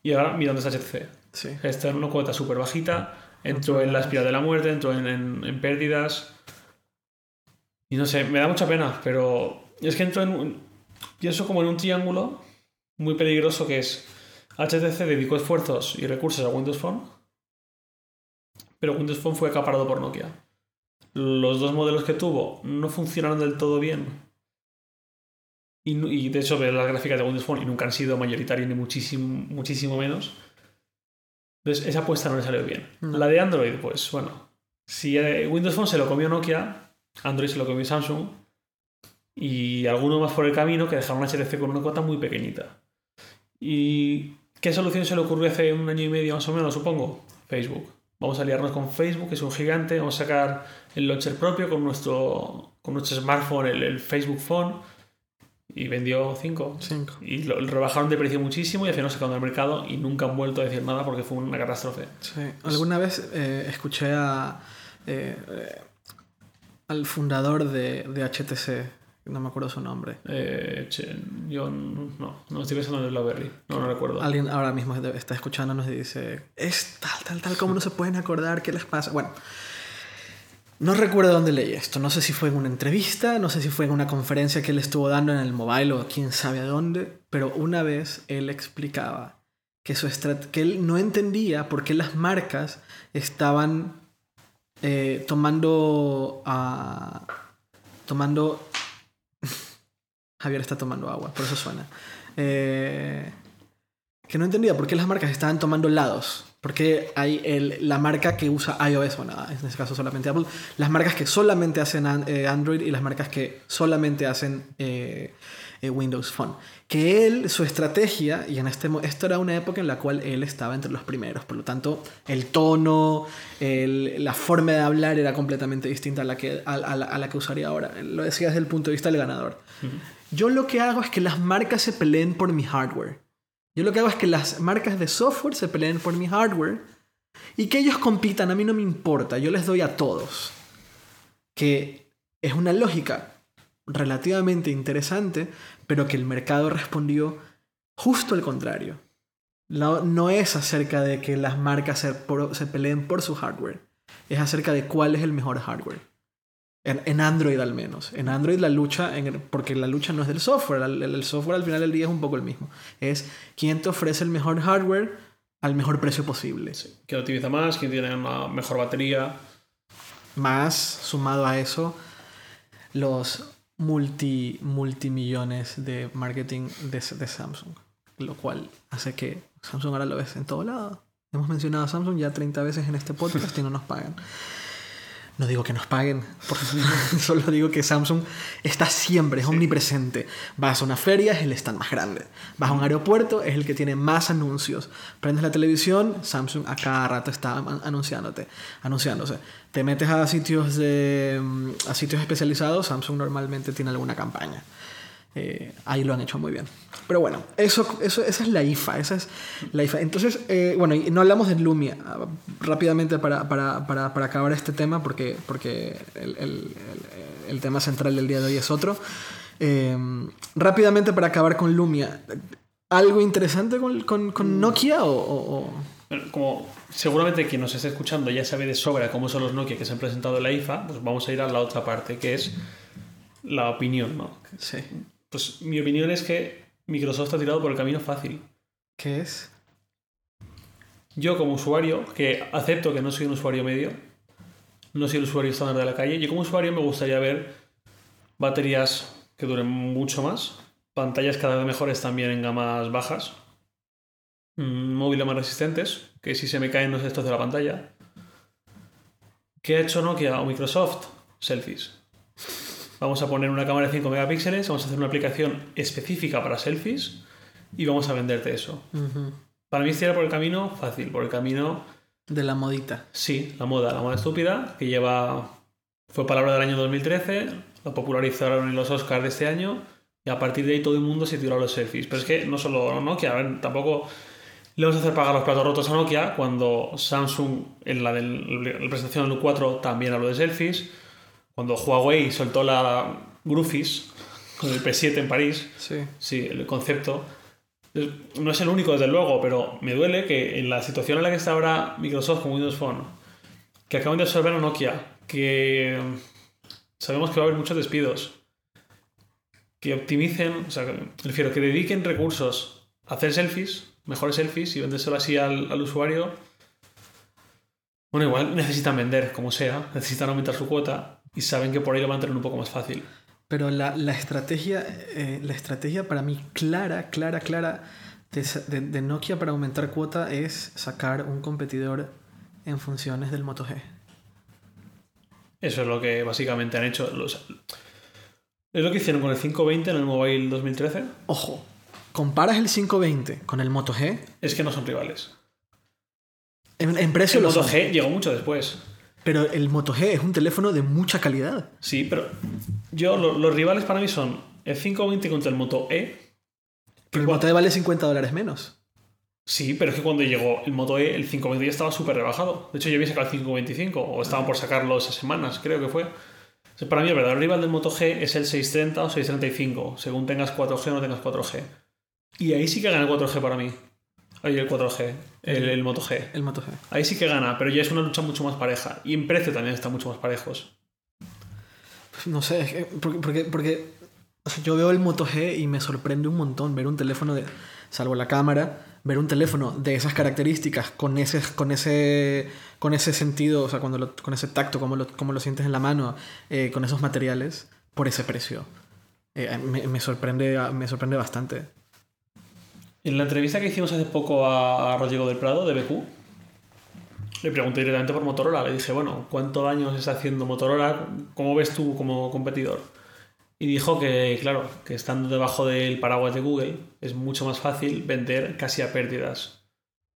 Y ahora mira dónde está HTC. Sí. Está en una cuota súper bajita. Entró en la espiral de la muerte, entró en, en- en pérdidas. Y no sé, me da mucha pena, pero es que entró en un, pienso como en un triángulo muy peligroso que es HTC dedicó esfuerzos y recursos a Windows Phone, pero Windows Phone fue acaparado por Nokia. Los dos modelos que tuvo no funcionaron del todo bien. Y, de hecho ves las gráficas de Windows Phone y nunca han sido mayoritarios ni muchísimo, muchísimo menos. Entonces esa apuesta no le salió bien. La de Android, pues bueno, si eh, Windows Phone se lo comió Nokia, Android se lo comió Samsung y alguno más por el camino que dejaron HTC con una cuota muy pequeñita. ¿Y qué solución se le ocurrió hace un año y medio más o menos, supongo? Facebook. Vamos a aliarnos con Facebook, que es un gigante, vamos a sacar el launcher propio con nuestro, con nuestro smartphone, el, el Facebook Phone, y vendió 5. Cinco. Y lo, lo rebajaron de precio muchísimo y al final sacaron del mercado y nunca han vuelto a decir nada porque fue una catástrofe. Sí. Alguna vez eh, escuché a, eh, eh, al fundador de, de HTC, no me acuerdo su nombre. Eh, che, yo no, no estoy pensando en el Blackberry, no, no recuerdo. Alguien ahora mismo está escuchándonos y dice, es tal, tal, tal, ¿cómo no se pueden acordar? ¿Qué les pasa? Bueno, no recuerdo dónde leí esto. No sé si fue en una entrevista, no sé si fue en una conferencia que él estuvo dando en el mobile o quién sabe dónde, pero una vez él explicaba que, su que él no entendía por qué las marcas estaban eh, tomando... tomando... Javier está tomando agua, por eso suena. Eh, que no entendía por qué las marcas estaban tomando lados. Porque hay el- la marca que usa iOS, bueno, en este caso solamente Apple, las marcas que solamente hacen an- eh, Android y las marcas que solamente hacen eh, eh, Windows Phone. Que él, su estrategia, y en este, esto era una época en la cual él estaba entre los primeros, por lo tanto, el tono, el- la forma de hablar era completamente distinta a la, que, a, a la, a la que usaría ahora. Lo decía desde el punto de vista del ganador. Yo lo que hago es que las marcas se peleen por mi hardware. Yo lo que hago es que las marcas de software se peleen por mi hardware y que ellos compitan, a mí no me importa, yo les doy a todos. Que es una lógica relativamente interesante, pero que el mercado respondió justo al contrario. No, es acerca de que las marcas se, se peleen por su hardware, es acerca de cuál es el mejor hardware. En, en Android al menos. En Android la lucha, en- porque la lucha no es del software, el, el software al final del día es un poco el mismo. Es quién te ofrece el mejor hardware al mejor precio posible. ¿Quién optimiza más? ¿Quién tiene una mejor batería? Más, sumado a eso, los multi, multimillones de marketing de, de Samsung. Lo cual hace que Samsung ahora lo ves en todo lado. Hemos mencionado a Samsung ya 30 veces en este podcast y no nos pagan. No digo que nos paguen, por solo digo que Samsung está siempre, es omnipresente. Vas a una feria, es el stand más grande. Vas a un aeropuerto, es el que tiene más anuncios. Prendes la televisión, Samsung a cada rato está an- anunciándote, anunciándose. Te metes a sitios, de, mm, a sitios especializados, Samsung normalmente tiene alguna campaña. Eh, ahí lo han hecho muy bien. Pero bueno, eso, eso, esa es la IFA. Esa es la IFA. Entonces, eh, bueno, y no hablamos de Lumia. Ah, Rápidamente para, para, para, para acabar este tema, porque, porque el, el, el- tema central del día de hoy es otro. Eh, rápidamente para acabar con Lumia. ¿Algo interesante con, con, con Nokia o- o- Como seguramente quien nos esté escuchando ya sabe de sobra cómo son los Nokia que se han presentado en la IFA, pues vamos a ir a la otra parte, que es la opinión, ¿no? Sí. Pues mi opinión es que Microsoft ha tirado por el camino fácil. ¿Qué es? Yo como usuario, que acepto que no soy un usuario medio, no soy el usuario estándar de la calle, yo como usuario me gustaría ver baterías que duren mucho más, pantallas cada vez mejores también en gamas bajas, mm, móviles más resistentes, que si se me caen no se destroce la pantalla. ¿Qué ha hecho Nokia o Microsoft? Selfies. Vamos a poner una cámara de 5 megapíxeles, vamos a hacer una aplicación específica para selfies y vamos a venderte eso. Ujú. Para mí es tirar por el camino fácil, por el camino, De la modita. sí, la moda, la moda estúpida, que lleva, fue palabra del año 2013, lo popularizaron en los Oscars de este año, y a partir de ahí todo el mundo se tiró a los selfies. Pero es que no solo Nokia, a ver, tampoco Le vamos a hacer pagar los platos rotos a Nokia cuando Samsung, en la, la presentación del 4 también habló de selfies. Cuando Huawei soltó la Groofies con el P7 en París. Sí. Sí, el concepto. No es el único, desde luego, pero me duele que en la situación en la que está ahora Microsoft con Windows Phone, que acaban de absorber a Nokia, que sabemos que va a haber muchos despidos, que optimicen, o sea, prefiero que dediquen recursos a hacer selfies, mejores selfies y vendérselo así al, al usuario. Bueno, igual necesitan vender, como sea, necesitan aumentar su cuota y saben que por ahí lo van a tener un poco más fácil. Pero la, la estrategia, eh, la estrategia para mí clara, clara, clara de, de- de Nokia para aumentar cuota es sacar un competidor en funciones del Moto G. Eso es lo que básicamente han hecho. Los- es lo que hicieron con el 520 en el Mobile 2013. Ojo, comparas el 520 con el Moto G, Es que no son rivales. en, en precio El lo Moto son, G llegó mucho después. Pero el Moto G es un teléfono de mucha calidad. Sí, pero yo lo- los rivales para mí son el 520 contra el Moto E. Pero el Igual- Moto E vale 50 dólares menos. Sí, pero es que cuando llegó el Moto E, el 520 ya estaba súper rebajado. De hecho, yo había sacado el 525, o estaban por sacarlo esas semanas, creo que fue. Entonces, para mí, el verdadero rival del Moto G es el 630 o 635, según tengas 4G o no tengas 4G. Y ahí sí que gana el 4G para mí. Ahí el 4G, el, el Moto G. El Moto G. Ahí sí que gana, pero ya es una lucha mucho más pareja. Y en precio también están mucho más parejos. No sé, es que- porque, porque, porque, o sea, yo veo el Moto G y me sorprende un montón ver un teléfono de, salvo la cámara, ver un teléfono de esas características, con ese, con ese, con ese sentido, o sea, cuando lo- con ese tacto, como lo, como lo sientes en la mano, eh, con esos materiales, por ese precio. Eh, me, me sorprende, me sorprende bastante. En la entrevista que hicimos hace poco a, Rodrigo del Prado, de BQ, le pregunté directamente por Motorola. Le dije, bueno, ¿cuánto daño se está haciendo Motorola? ¿Cómo ves tú como competidor? Y dijo que, claro, que estando debajo del paraguas de Google es mucho más fácil vender casi a pérdidas.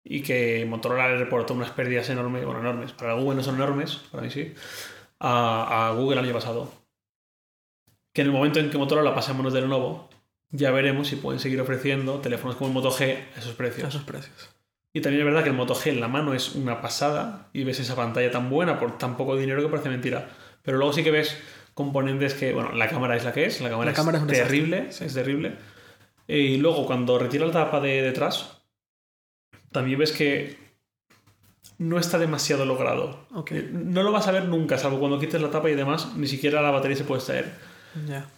Y que Motorola le reportó unas pérdidas enormes, bueno, enormes, para Google no son enormes, para mí sí, a, a Google el año pasado. Que en el momento en que Motorola pase a manos de Lenovo, ya veremos si pueden seguir ofreciendo teléfonos como el Moto G a esos A precios. esos precios. Y también es verdad que el Moto G en la mano es una pasada y ves esa pantalla tan buena por tan poco dinero que parece mentira. Pero luego sí que ves componentes que, bueno, la cámara es la que es, la cámara, La es un es desastre, terrible, sí. es terrible. Y luego cuando retira la tapa de detrás, también ves que no está demasiado logrado. Ok, Eh, No lo vas a ver nunca, salvo cuando quites la tapa y demás, ni siquiera la batería se puede extraer.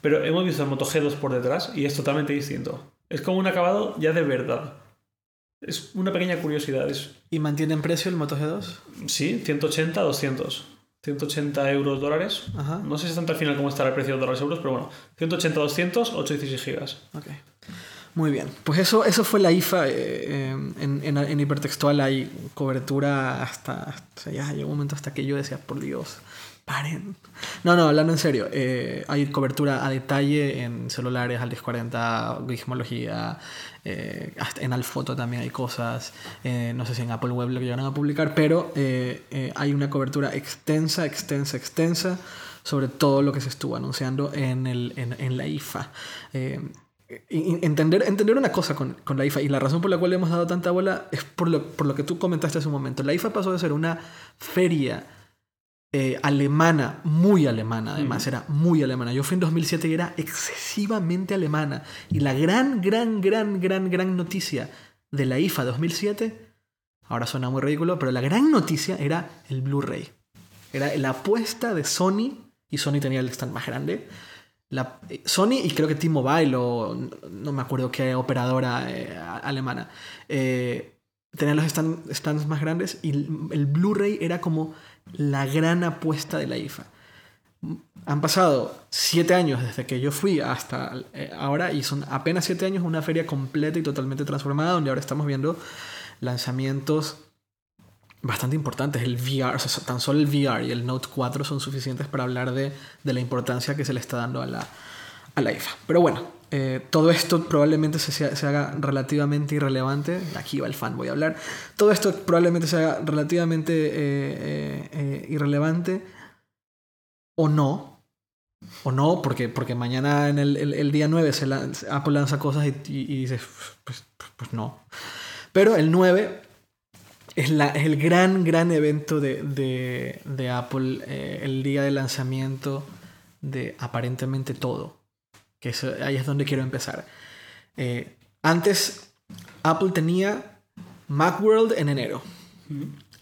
Pero hemos visto el Moto G2 por detrás y es totalmente distinto. Es como un acabado ya de verdad. Es una pequeña curiosidad. Es, ¿Y mantienen precio el Moto G2? sí, 180, 200. 180 euros dólares. Ajá. No sé exactamente al final cómo estará el precio de dólares euros, pero bueno. 180, 200, 8 y 16 gigas. Ok. Muy bien. Pues eso, eso fue la IFA. eh, eh, en, en- en hipertextual hay cobertura hasta, hasta- Ya llegó un momento hasta que yo decía, por Dios, paren. No, no, hablando en serio. eh, hay cobertura a detalle en celulares, al 1040, Gizmología. eh, hasta en Alfoto también hay cosas. eh, no sé si en Apple Web lo llegaron a publicar, pero eh, hay una cobertura extensa, extensa, extensa sobre todo lo que se estuvo anunciando en, el, en, en la IFA. Entender, entender una cosa con, con la IFA y la razón por la cual le hemos dado tanta bola es por lo, por lo que tú comentaste hace un momento. La IFA pasó de ser una feria eh, alemana, muy alemana además, era muy alemana. Yo fui en 2007 y era excesivamente alemana. Y la gran, gran, gran, gran, gran noticia de la IFA 2007, ahora suena muy ridículo, pero la gran noticia era el Blu-ray. Era la apuesta de Sony, y Sony tenía el stand más grande, la, eh, Sony y creo que T-Mobile o no, no me acuerdo qué operadora eh, alemana eh, tenían los stand- stands más grandes y el, el Blu-ray era como la gran apuesta de la IFA. Han pasado siete años desde que yo fui hasta eh, ahora y son apenas siete años una feria completa y totalmente transformada donde ahora estamos viendo lanzamientos bastante importantes. El VR, tan solo el VR y el Note 4 son suficientes para hablar de, de la importancia que se le está dando a la, a la IFA. Pero bueno, eh, todo esto probablemente se, se- haga relativamente irrelevante. Aquí va el fan, voy a hablar. Todo esto probablemente se haga relativamente eh, eh, irrelevante o no. O no, porque, porque mañana en el, el- día 9 se Apple lanza cosas y, dices, pues, pues no. Pero el 9 es, la, es el gran, gran evento de, de, de Apple, el día de lanzamiento de aparentemente todo. Que eso- ahí es donde quiero empezar. Eh, antes, Apple tenía Macworld en enero.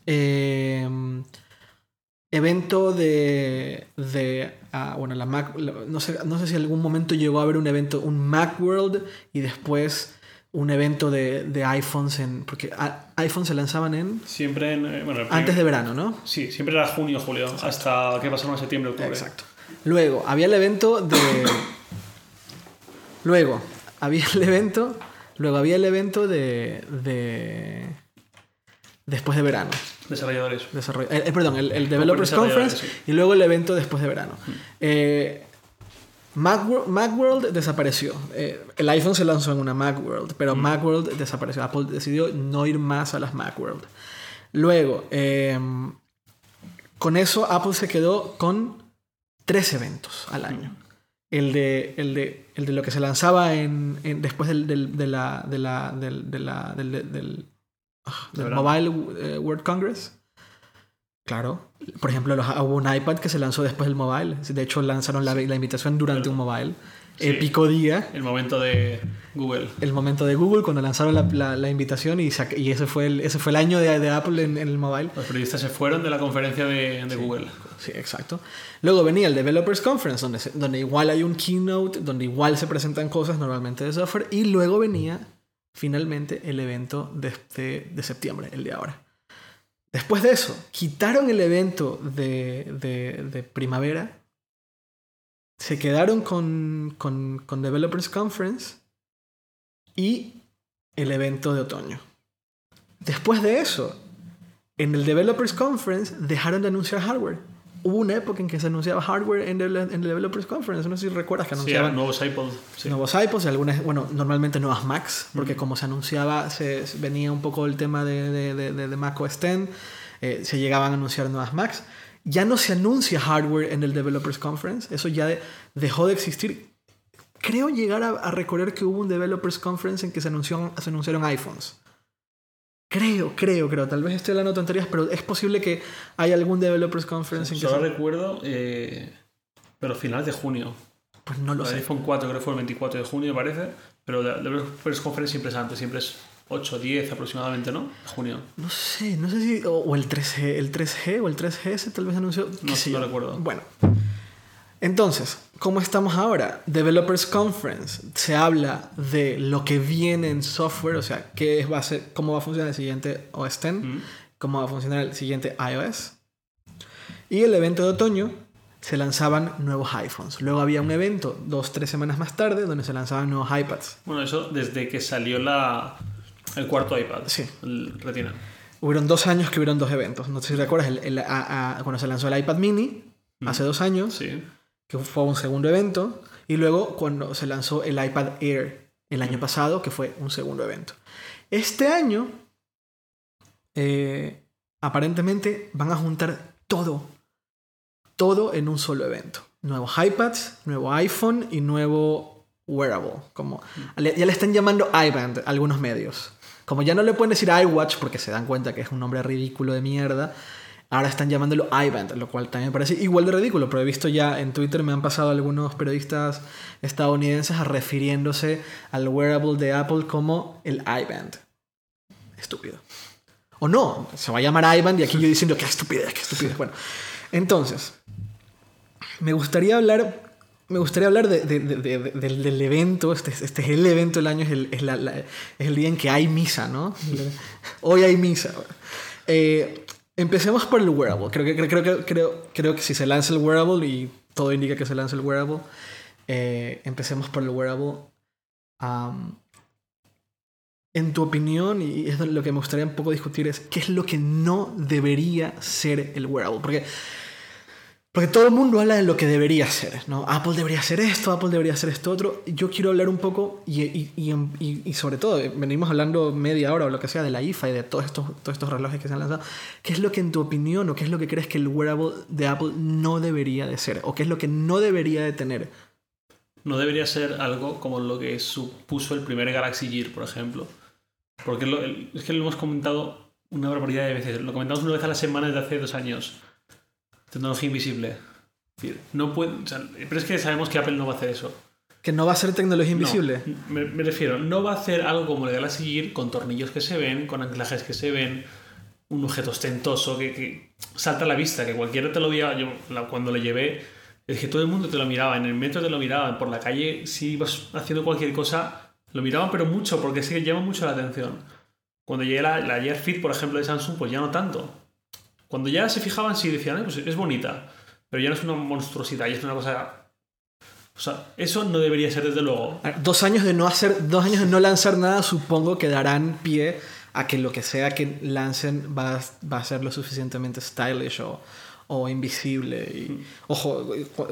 Eh, evento de. de ah, bueno, la Mac. No sé, no sé si en algún momento llegó a haber un evento, un Macworld y después un evento de, de iPhones en. Porque a- iPhones se lanzaban en. Siempre en. eh, Bueno, el primer- Antes de verano, ¿no? Sí, siempre era junio, julio. Hasta que pasaron a septiembre, octubre. Exacto. Luego, había el evento de. Luego, había el evento. Luego había el evento de. de después de verano. Desarrolladores. Desarroll- eh, eh, perdón, el, el Developers Conference y luego el evento después de verano. Eh, Macworld, Macworld desapareció. Eh, el iPhone se lanzó en una Macworld, pero Macworld desapareció. Apple decidió no ir más a las Macworld. Luego, eh, con eso Apple se quedó con tres eventos al año. El de, el de, el de lo que se lanzaba en, en- después del, del- de la, de la, del, de la- del, del- del- ah, De del verano. Mobile eh, World Congress. Claro. Por ejemplo, los- hubo un iPad que se lanzó después del mobile. De hecho, lanzaron la, la invitación durante un mobile. Sí. Épico día. El momento de Google. El momento de Google cuando lanzaron la, la- la invitación y, ese, fue el, ese fue el año de, de Apple en, en el mobile. Los periodistas se fueron de la conferencia de, de Google. Sí, exacto. Luego venía el Developers Conference, donde, se- donde igual hay un keynote, donde igual se presentan cosas normalmente de software. Y luego venía finalmente el evento de, de- de septiembre, el de ahora. Después de eso, quitaron el evento de, de- de primavera, se quedaron con, con, con Developers Conference y el evento de otoño. Después de eso, en el Developers Conference dejaron de anunciar hardware. Hubo una época en que se anunciaba hardware en el, en el Developers Conference. No sé si recuerdas que Sí, anunciaban nuevos iPods. Sí. nuevos iPods y algunas, bueno, normalmente nuevas Macs, porque como se anunciaba, se, venía un poco el tema de, de, de, de- de Mac OS X, eh, se llegaban a anunciar nuevas Macs. Ya no se anuncia hardware en el Developers Conference, eso ya de- dejó de existir. Creo llegar a, a recordar que hubo un Developers Conference en que se, anunció, se anunciaron iPhones. Creo, creo, creo. Tal vez estoy hablando tonterías, pero es posible que haya algún Developers Conference en que Solo se... recuerdo, eh, pero finales de junio. Pues no lo El sé. iPhone 4 creo que fue el 24 de junio, me parece. Pero Developers Conference siempre es antes, siempre es 8 o 10 aproximadamente, ¿no? Junio. No sé, no sé si. O, o el 3G, el 3G o el 3GS tal vez anunció. No, sé no recuerdo. Bueno. Entonces, ¿cómo estamos ahora? Developers Conference. Se habla de lo que viene en software, o sea, qué va a ser, cómo va a funcionar el siguiente OS X, Mm. cómo va a funcionar el siguiente iOS. Y el evento de otoño se lanzaban nuevos iPhones. Luego había un evento dos, tres semanas más tarde donde se lanzaban nuevos iPads. Bueno, eso desde que salió la, el cuarto iPad. Sí. El Retina. Hubieron dos años que hubieron dos eventos. No sé si recuerdas, el- el- a- a- cuando se lanzó el iPad mini, hace dos años, Sí. que fue un segundo evento, y luego cuando se lanzó el iPad Air el año pasado, que fue un segundo evento. Este año, eh, aparentemente van a juntar todo, todo en un solo evento. Nuevos iPads, nuevo iPhone y nuevo wearable. Como, ya le están llamando iBand algunos medios. Como ya no le pueden decir iWatch porque se dan cuenta que es un nombre ridículo de mierda, ahora están llamándolo iBand, lo cual también me parece igual de ridículo, pero he visto ya en Twitter, me han pasado algunos periodistas estadounidenses a refiriéndose al wearable de Apple como el iBand. Estúpido. O no, se va a llamar iBand y aquí yo diciendo qué estupidez, qué estupidez. Bueno, entonces, me gustaría hablar me gustaría hablar de- de- de- de- del, del evento, este, este es el evento del año, es el, es la- la- es el día en que hay misa, ¿no? Hoy hay misa. Eh, empecemos por el wearable. Creo que, creo, creo, creo, creo que si se lanza el wearable, y todo indica que se lanza el wearable, eh, empecemos por el wearable. Am, en tu opinión, y es lo que me gustaría un poco discutir, es qué es lo que no debería ser el wearable. Porque porque todo el mundo habla de lo que debería ser, ¿no? Apple debería hacer esto, Apple debería hacer esto otro. Yo quiero hablar un poco, y, y- y- y- sobre todo, eh, venimos hablando media hora o lo que sea de la IFA y de todos estos, todos estos relojes que se han lanzado. ¿Qué es lo que en tu opinión o qué es lo que crees que el wearable de Apple no debería de ser? ¿O qué es lo que no debería de tener? No debería ser algo como lo que supuso el primer Galaxy Gear, por ejemplo. Porque lo- es que lo hemos comentado una barbaridad de veces. Lo comentamos una vez a la semana desde hace dos años. Tecnología invisible. No puede, o sea, pero es que sabemos que Apple no va a hacer eso. Que no va a ser tecnología No, invisible. me, me refiero, no va a hacer algo como el Galaxy Gear con tornillos que se ven, con anclajes que se ven, un objeto ostentoso que, que salta a la vista, que cualquiera te lo veía. Yo cuando le llevé, es que todo el mundo te lo miraba, en el metro te lo miraban, por la calle, si ibas haciendo cualquier cosa, lo miraban, pero mucho, porque sí que llama mucho la atención. Cuando llegué la, la Gear Fit, por ejemplo, de Samsung, pues ya no tanto. Cuando ya se fijaban, sí decían, "Eh, pues es bonita, pero ya no es una monstruosidad, ya es una cosa. O sea, eso no debería ser desde luego. Dos años de no hacer, dos años de no lanzar nada, supongo que darán pie a que lo que sea que lancen va, a- va a ser lo suficientemente stylish o, o invisible. Y, Ojo,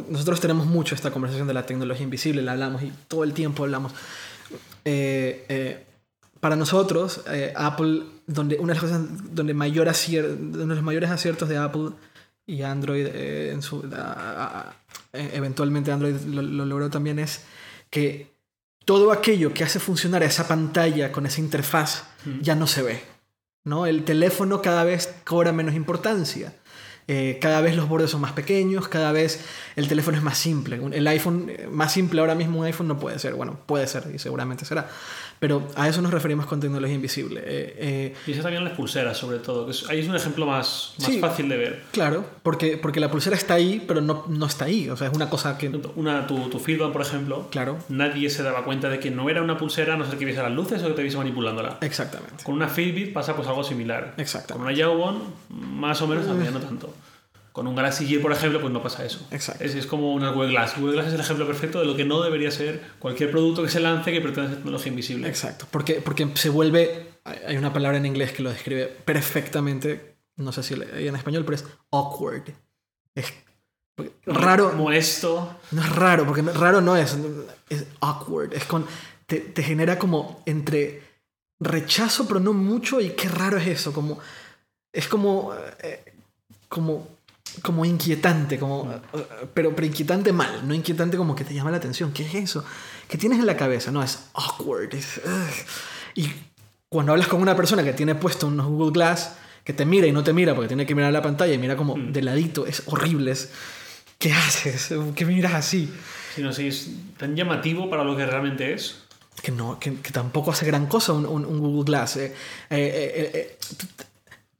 nosotros tenemos mucho esta conversación de la tecnología invisible, la hablamos y todo el tiempo hablamos. Eh, eh, para nosotros, eh, Apple, donde una de las cosas donde mayor acier- uno de los mayores aciertos de Apple y Android eh, en su, a- a- a- eh, eventualmente Android lo, lo logró también es que todo aquello que hace funcionar esa pantalla con esa interfaz Mm. ya no se ve. ¿no? El teléfono cada vez cobra menos importancia. Eh, cada vez los bordes son más pequeños, cada vez el teléfono es más simple. El iPhone, eh, más simple ahora mismo un iPhone no puede ser. Bueno, puede ser y seguramente será. Pero a eso nos referimos con tecnología invisible. Eh, eh, también las pulseras, sobre todo, que es- ahí es un ejemplo más, más Sí. fácil de ver. claro, porque, porque la pulsera está ahí, pero no, no está ahí. O sea, es una cosa que... Una, tu, tu Fitbit, por ejemplo, Claro, nadie se daba cuenta de que no era una pulsera a no ser que viese las luces o que te viese manipulándola. exactamente. Con una Fitbit pasa pues algo similar. Con Exactamente. una Jawbone, más o menos, también no tanto. Con un Galaxy Gear, por ejemplo, pues no pasa eso. Exacto. Es, es como una Google Glass. Google Glass es el ejemplo perfecto de lo que no debería ser cualquier producto que se lance que pretenda ser tecnología invisible. Exacto, porque, porque se vuelve, hay una palabra en inglés que lo describe perfectamente, no sé si hay en español, pero es awkward. Es raro, Molesto. no es raro, porque raro no es, es awkward, es con, te, te genera como entre rechazo pero no mucho y qué raro es eso, como, es como, eh, como, como inquietante, como, eh, pero, pero inquietante mal, no inquietante como que te llama la atención, ¿qué es eso? ¿Qué tienes en la cabeza? No, es awkward, es, ugh. y cuando hablas con una persona que tiene puesto unos Google Glass, que te mira y no te mira porque tiene que mirar la pantalla y mira como de ladito, es horrible, es, ¿qué haces? ¿Qué miras así? Si no sé, es tan llamativo para lo que realmente es. que, no, que, que tampoco hace gran cosa un, un- un Google Glass. eh. Eh, eh, eh, eh,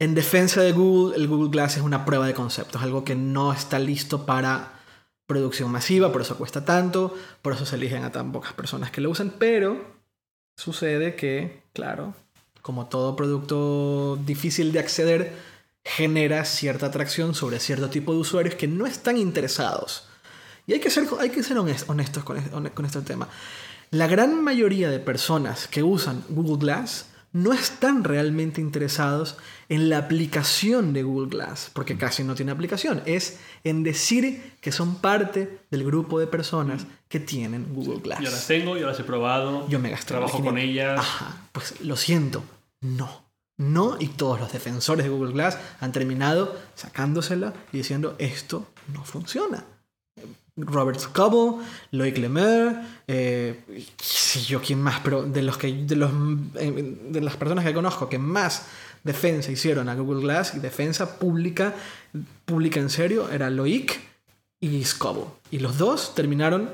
en defensa de Google, el Google Glass es una prueba de conceptos, algo que no está listo para producción masiva, por eso cuesta tanto, por eso se eligen a tan pocas personas que lo usan, pero sucede que, claro, como todo producto difícil de acceder, genera cierta atracción sobre cierto tipo de usuarios que no están interesados. Y hay que ser, hay que ser honest- honestos con, es- con este tema. La gran mayoría de personas que usan Google Glass no están realmente interesados en la aplicación de Google Glass, porque casi no tiene aplicación. Es en decir que son parte del grupo de personas que tienen Google Glass. Yo las tengo, yo las he probado. Yo me gasté Trabajo con ellas. Ajá, pues lo siento, no. No, y todos los defensores de Google Glass han terminado sacándosela y diciendo esto no funciona. Robert Scoble, Loic Lemer, eh, yo quién más, pero de los que de los eh, de las personas que conozco que más defensa hicieron a Google Glass y defensa pública pública en serio era Loic y Scoble. Y los dos terminaron.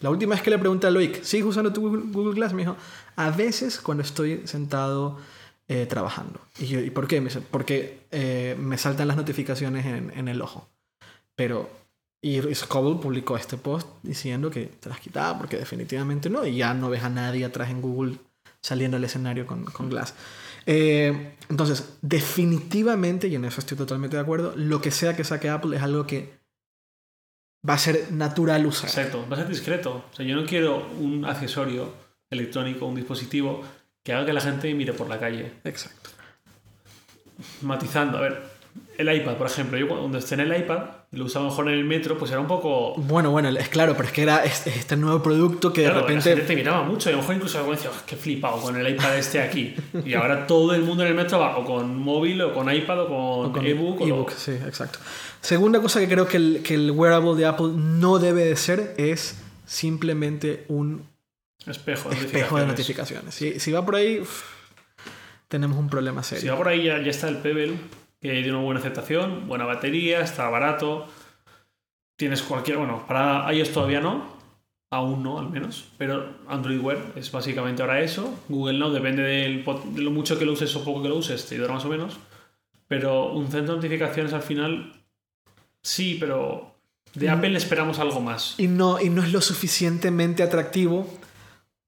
La última vez que le pregunté a Loic, ¿sigues usando tu Google, Glass? Me dijo, a veces cuando estoy sentado eh, trabajando. Y ¿y por qué? Me dice, porque eh, me saltan las notificaciones en, en el ojo. Pero, y publicó este post diciendo que te las quitaba porque definitivamente no. Y ya no ves a nadie atrás en Google saliendo al escenario con, con Glass. Eh, entonces, definitivamente, y en eso estoy totalmente de acuerdo, lo que sea que saque Apple es algo que va a ser natural usar. Exacto, va a ser discreto. O sea, yo no quiero un accesorio electrónico, un dispositivo que haga que la gente mire por la calle. Exacto. Matizando, a ver, el iPad, por ejemplo, yo cuando estrené el iPad lo usaba mejor en el metro, pues era un poco. Bueno, bueno, es claro, pero es que era este, este nuevo producto que de Claro, la repente. gente te miraba mucho y a lo mejor incluso alguien decía, "Oh, qué flipado con el iPad este aquí. Y ahora todo el mundo en el metro va o con móvil o con iPad o con, o con ebook. o ebook, sí, exacto. Segunda cosa que creo que el, que el wearable de Apple no debe de ser es simplemente un Espejo de espejo de notificaciones. notificaciones. Si, si va por ahí, tenemos un problema Si serio. va por ahí ya, ya está el Pebble, que tiene una buena aceptación, buena batería, está barato. Tienes cualquier. Bueno, para iOS todavía no. Aún no, al menos. Pero Android Wear es básicamente ahora eso. Google no, depende del de lo mucho que lo uses o poco que lo uses, te ayudará más o menos. Pero un centro de notificaciones al final. Sí, pero. De Mm. Apple esperamos algo más. Y no, y no es lo suficientemente atractivo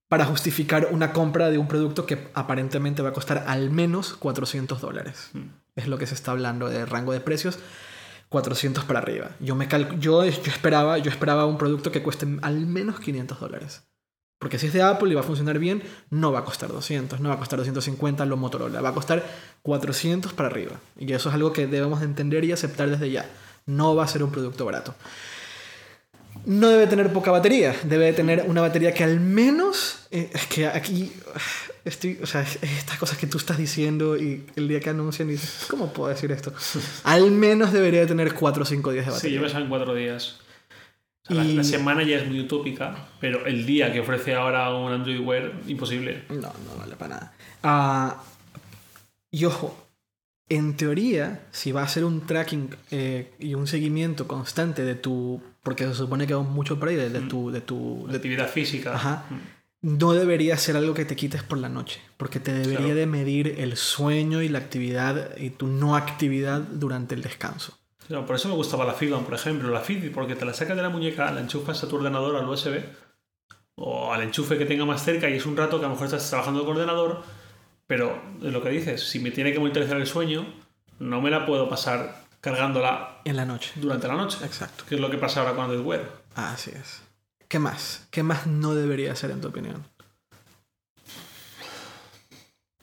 para justificar una compra de un producto que aparentemente va a costar al menos 400 dólares. Mm. Es lo que se está hablando de rango de precios. 400 para arriba. Yo, me cal- yo, yo, esperaba, yo esperaba un producto que cueste al menos 500 dólares. Porque si es de Apple y va a funcionar bien, no va a costar 200, no va a costar 250 lo Motorola, va a costar 400 para arriba. Y eso es algo que debemos de entender y aceptar desde ya. No va a ser un producto barato. No debe tener poca batería, debe de tener una batería que al menos... eh, es que aquí estoy... O sea, es- es estas cosas que tú estás diciendo y el día que anuncian dices, ¿cómo puedo decir esto? Al menos debería de tener 4 o 5 días de Sí, batería. yo pensaba en cuatro días. O sea, la- Y- la, semana ya es muy utópica, pero el día que ofrece ahora un Android Wear, imposible. No, no vale para nada. Ah, y ojo, en teoría, si va a ser un tracking eh, y un seguimiento constante de tu... Porque se supone que va mucho por ahí, de, de tu... De tu La de- actividad física. Ajá. Mm. No debería ser algo que te quites por la noche, porque te debería Claro. de medir el sueño y la actividad y tu no actividad durante el descanso. No, por eso me gustaba la Fitbit, por ejemplo. La Fitbit, porque te la sacas de la muñeca, la enchufas a tu ordenador al USB o al enchufe que tenga más cerca y es un rato que a lo mejor estás trabajando con ordenador, pero es lo que dices, si me tiene que monitorizar el sueño, no me la puedo pasar cargándola En la noche. durante la noche, Exacto. que es lo que pasa ahora con Android Wear. Así es. ¿Qué más? ¿Qué más no debería ser en tu opinión?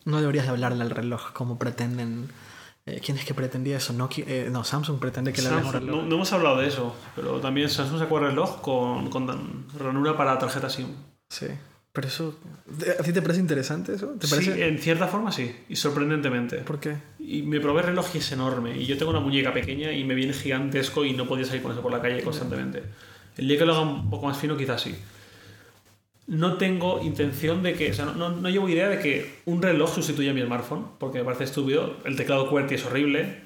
No deberías de hablarle al reloj como pretenden. eh, ¿Quién es que pretendía eso? Eh, no, Samsung pretende que le Samsung- reloj. no, no hemos hablado de eso, pero también Samsung sacó el reloj con, con ranura para tarjeta SIM. Sí. Pero eso. ¿A ti te parece interesante eso? ¿Te parece? Sí, en cierta forma sí, y sorprendentemente. ¿Por qué? Y me probé el reloj y es enorme. Y yo tengo una muñeca pequeña y me viene gigantesco y no podía salir con eso por la calle constantemente. El día que lo haga un poco más fino, quizás sí. No tengo intención de que, o sea, no, no- no llevo idea de que un reloj sustituya a mi smartphone, porque me parece estúpido. El teclado QWERTY es horrible.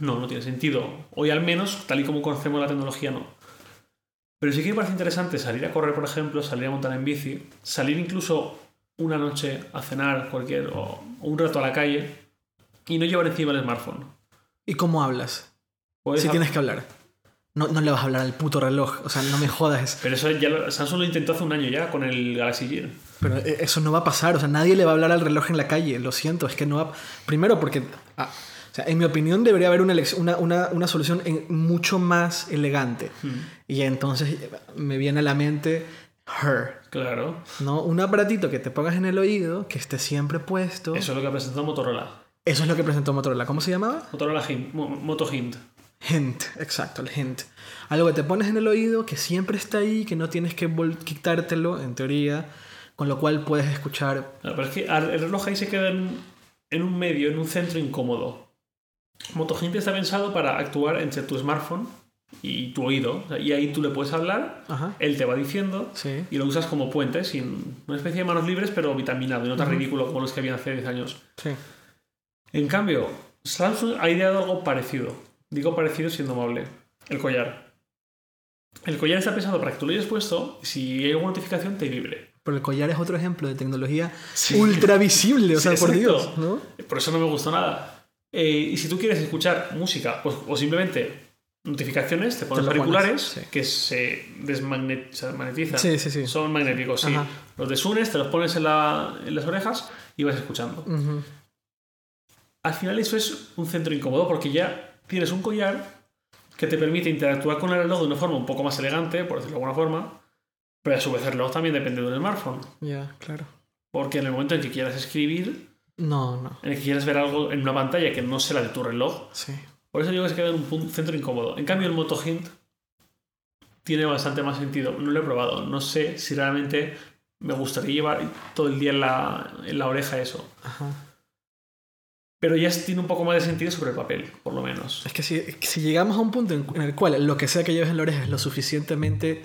No, no tiene sentido. Hoy al menos, tal y como conocemos la tecnología, no. Pero sí que me parece interesante salir a correr, por ejemplo, salir a montar en bici, salir incluso una noche a cenar cualquier, o, un rato a la calle y no llevar encima el smartphone. ¿Y cómo hablas? Puedes Si hab- tienes que hablar. No, no le vas a hablar al puto reloj. O sea, no me jodas. Pero eso ya lo- Samsung lo intentó hace un año ya con el Galaxy Gear. Pero eh, eso no va a pasar. O sea, nadie le va a hablar al reloj en la calle. Lo siento, es que no va. Primero, porque. ah, o sea, en mi opinión, debería haber una, una, una, una solución en- mucho más elegante. Y entonces eh, me viene a la mente Her. Claro. ¿no? Un aparatito que te pongas en el oído, que esté siempre puesto. Eso es lo que ha presentado Motorola. Eso es lo que presentó Motorola. ¿Cómo se llamaba? Motorola Hint, Mo- Moto Hint. Hint, exacto, el hint. Algo que te pones en el oído, que siempre está ahí, que no tienes que quitártelo, en teoría, con lo cual puedes escuchar. No, pero es que el reloj ahí se queda en, en un medio, en un centro incómodo. Moto Hint está pensado para actuar entre tu smartphone y tu oído. Y ahí tú le puedes hablar, Ajá. él te va diciendo Sí. y lo usas como puente, sin una especie de manos libres, pero vitaminado y no tan ridículo como los que habían hace 10 años. Sí. En cambio, Samsung ha ideado algo parecido. Digo parecido siendo amable. El collar. El collar está pensado para que tú lo hayas puesto y si hay alguna notificación te vibre. Pero el collar es otro ejemplo de tecnología Sí. ultra visible, o Sí, sea, por. Dios, ¿no? Por eso no me gustó nada. Eh, y si tú quieres escuchar música pues, o simplemente notificaciones, te pones auriculares sí. que se desmagne- se desmagnetizan. Sí, sí. Son magnéticos, sí. Ajá. Los desunes, te los pones en, la- en las orejas y vas escuchando. Al final eso es un centro incómodo porque ya tienes un collar que te permite interactuar con el reloj de una forma un poco más elegante, por decirlo de alguna forma, pero a su vez el reloj también depende del smartphone. Ya, claro. Porque en el momento en que quieras escribir, No, no. en el que quieras ver algo en una pantalla que no sea la de tu reloj, Sí. por eso digo que se queda en un centro incómodo. En cambio el Moto Hint tiene bastante más sentido. No lo he probado. No sé si realmente me gustaría llevar todo el día en la, en la oreja eso. Ajá. Pero ya tiene un poco más de sentido sobre el papel, por lo menos. Es que si, si llegamos a un punto en, en el cual lo que sea que lleves en la oreja es lo suficientemente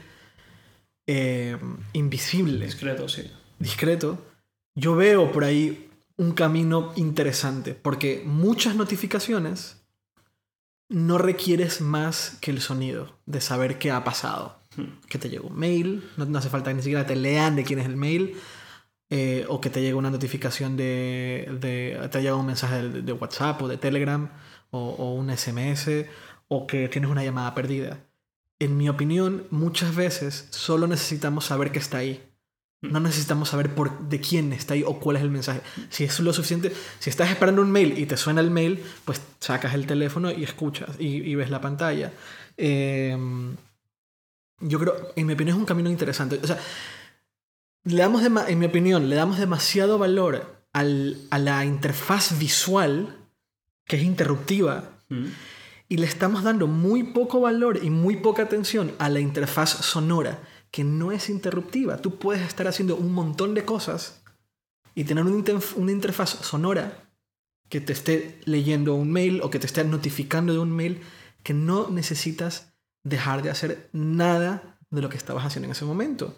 eh, invisible, Discreto, sí. discreto, yo veo por ahí un camino interesante, porque muchas notificaciones no requieres más que el sonido de saber qué ha pasado. Hmm. Que te llegó un mail, no, no hace falta que ni siquiera te lean de quién es el mail, eh, o que te llegue una notificación de, de te llega un mensaje de, de WhatsApp o de Telegram o, o un SMS o que tienes una llamada perdida. En mi opinión, muchas veces solo necesitamos saber que está ahí. No necesitamos saber por, de quién está ahí o cuál es el mensaje. Si es lo suficiente, si estás esperando un mail y te suena el mail, pues sacas el teléfono y escuchas y, y ves la pantalla. Eh, yo creo, en mi opinión, es un camino interesante. O sea, le damos en mi opinión, le damos demasiado valor al- a la interfaz visual, que es interruptiva, Mm. y le estamos dando muy poco valor y muy poca atención a la interfaz sonora, que no es interruptiva. Tú puedes estar haciendo un montón de cosas y tener una, interf- una interfaz sonora que te esté leyendo un mail o que te esté notificando de un mail que no necesitas dejar de hacer nada de lo que estabas haciendo en ese momento.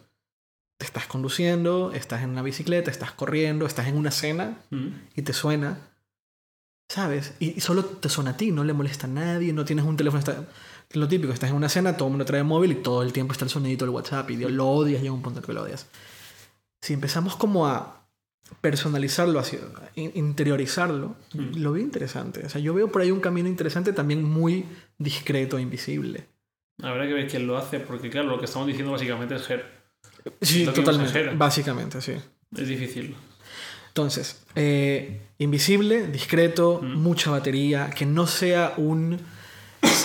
Te estás conduciendo, estás en una bicicleta, estás corriendo, estás en una cena Mm. y te suena, ¿sabes? Y y solo te suena a ti, no le molesta a nadie, no tienes un teléfono. Está... Lo típico, estás en una cena, todo el mundo trae móvil y todo el tiempo está el sonidito del WhatsApp y lo odias, llega un punto en que lo odias. Si empezamos como a personalizarlo, así, in- interiorizarlo, Mm. lo veo interesante. O sea, yo veo por ahí un camino interesante también muy discreto, e invisible. Habrá que ver quién lo hace, porque claro, lo que estamos diciendo básicamente es Sí, Lo que totalmente. Básicamente, sí. Es difícil. Entonces, eh, invisible, discreto, Mm. mucha batería, que no sea un,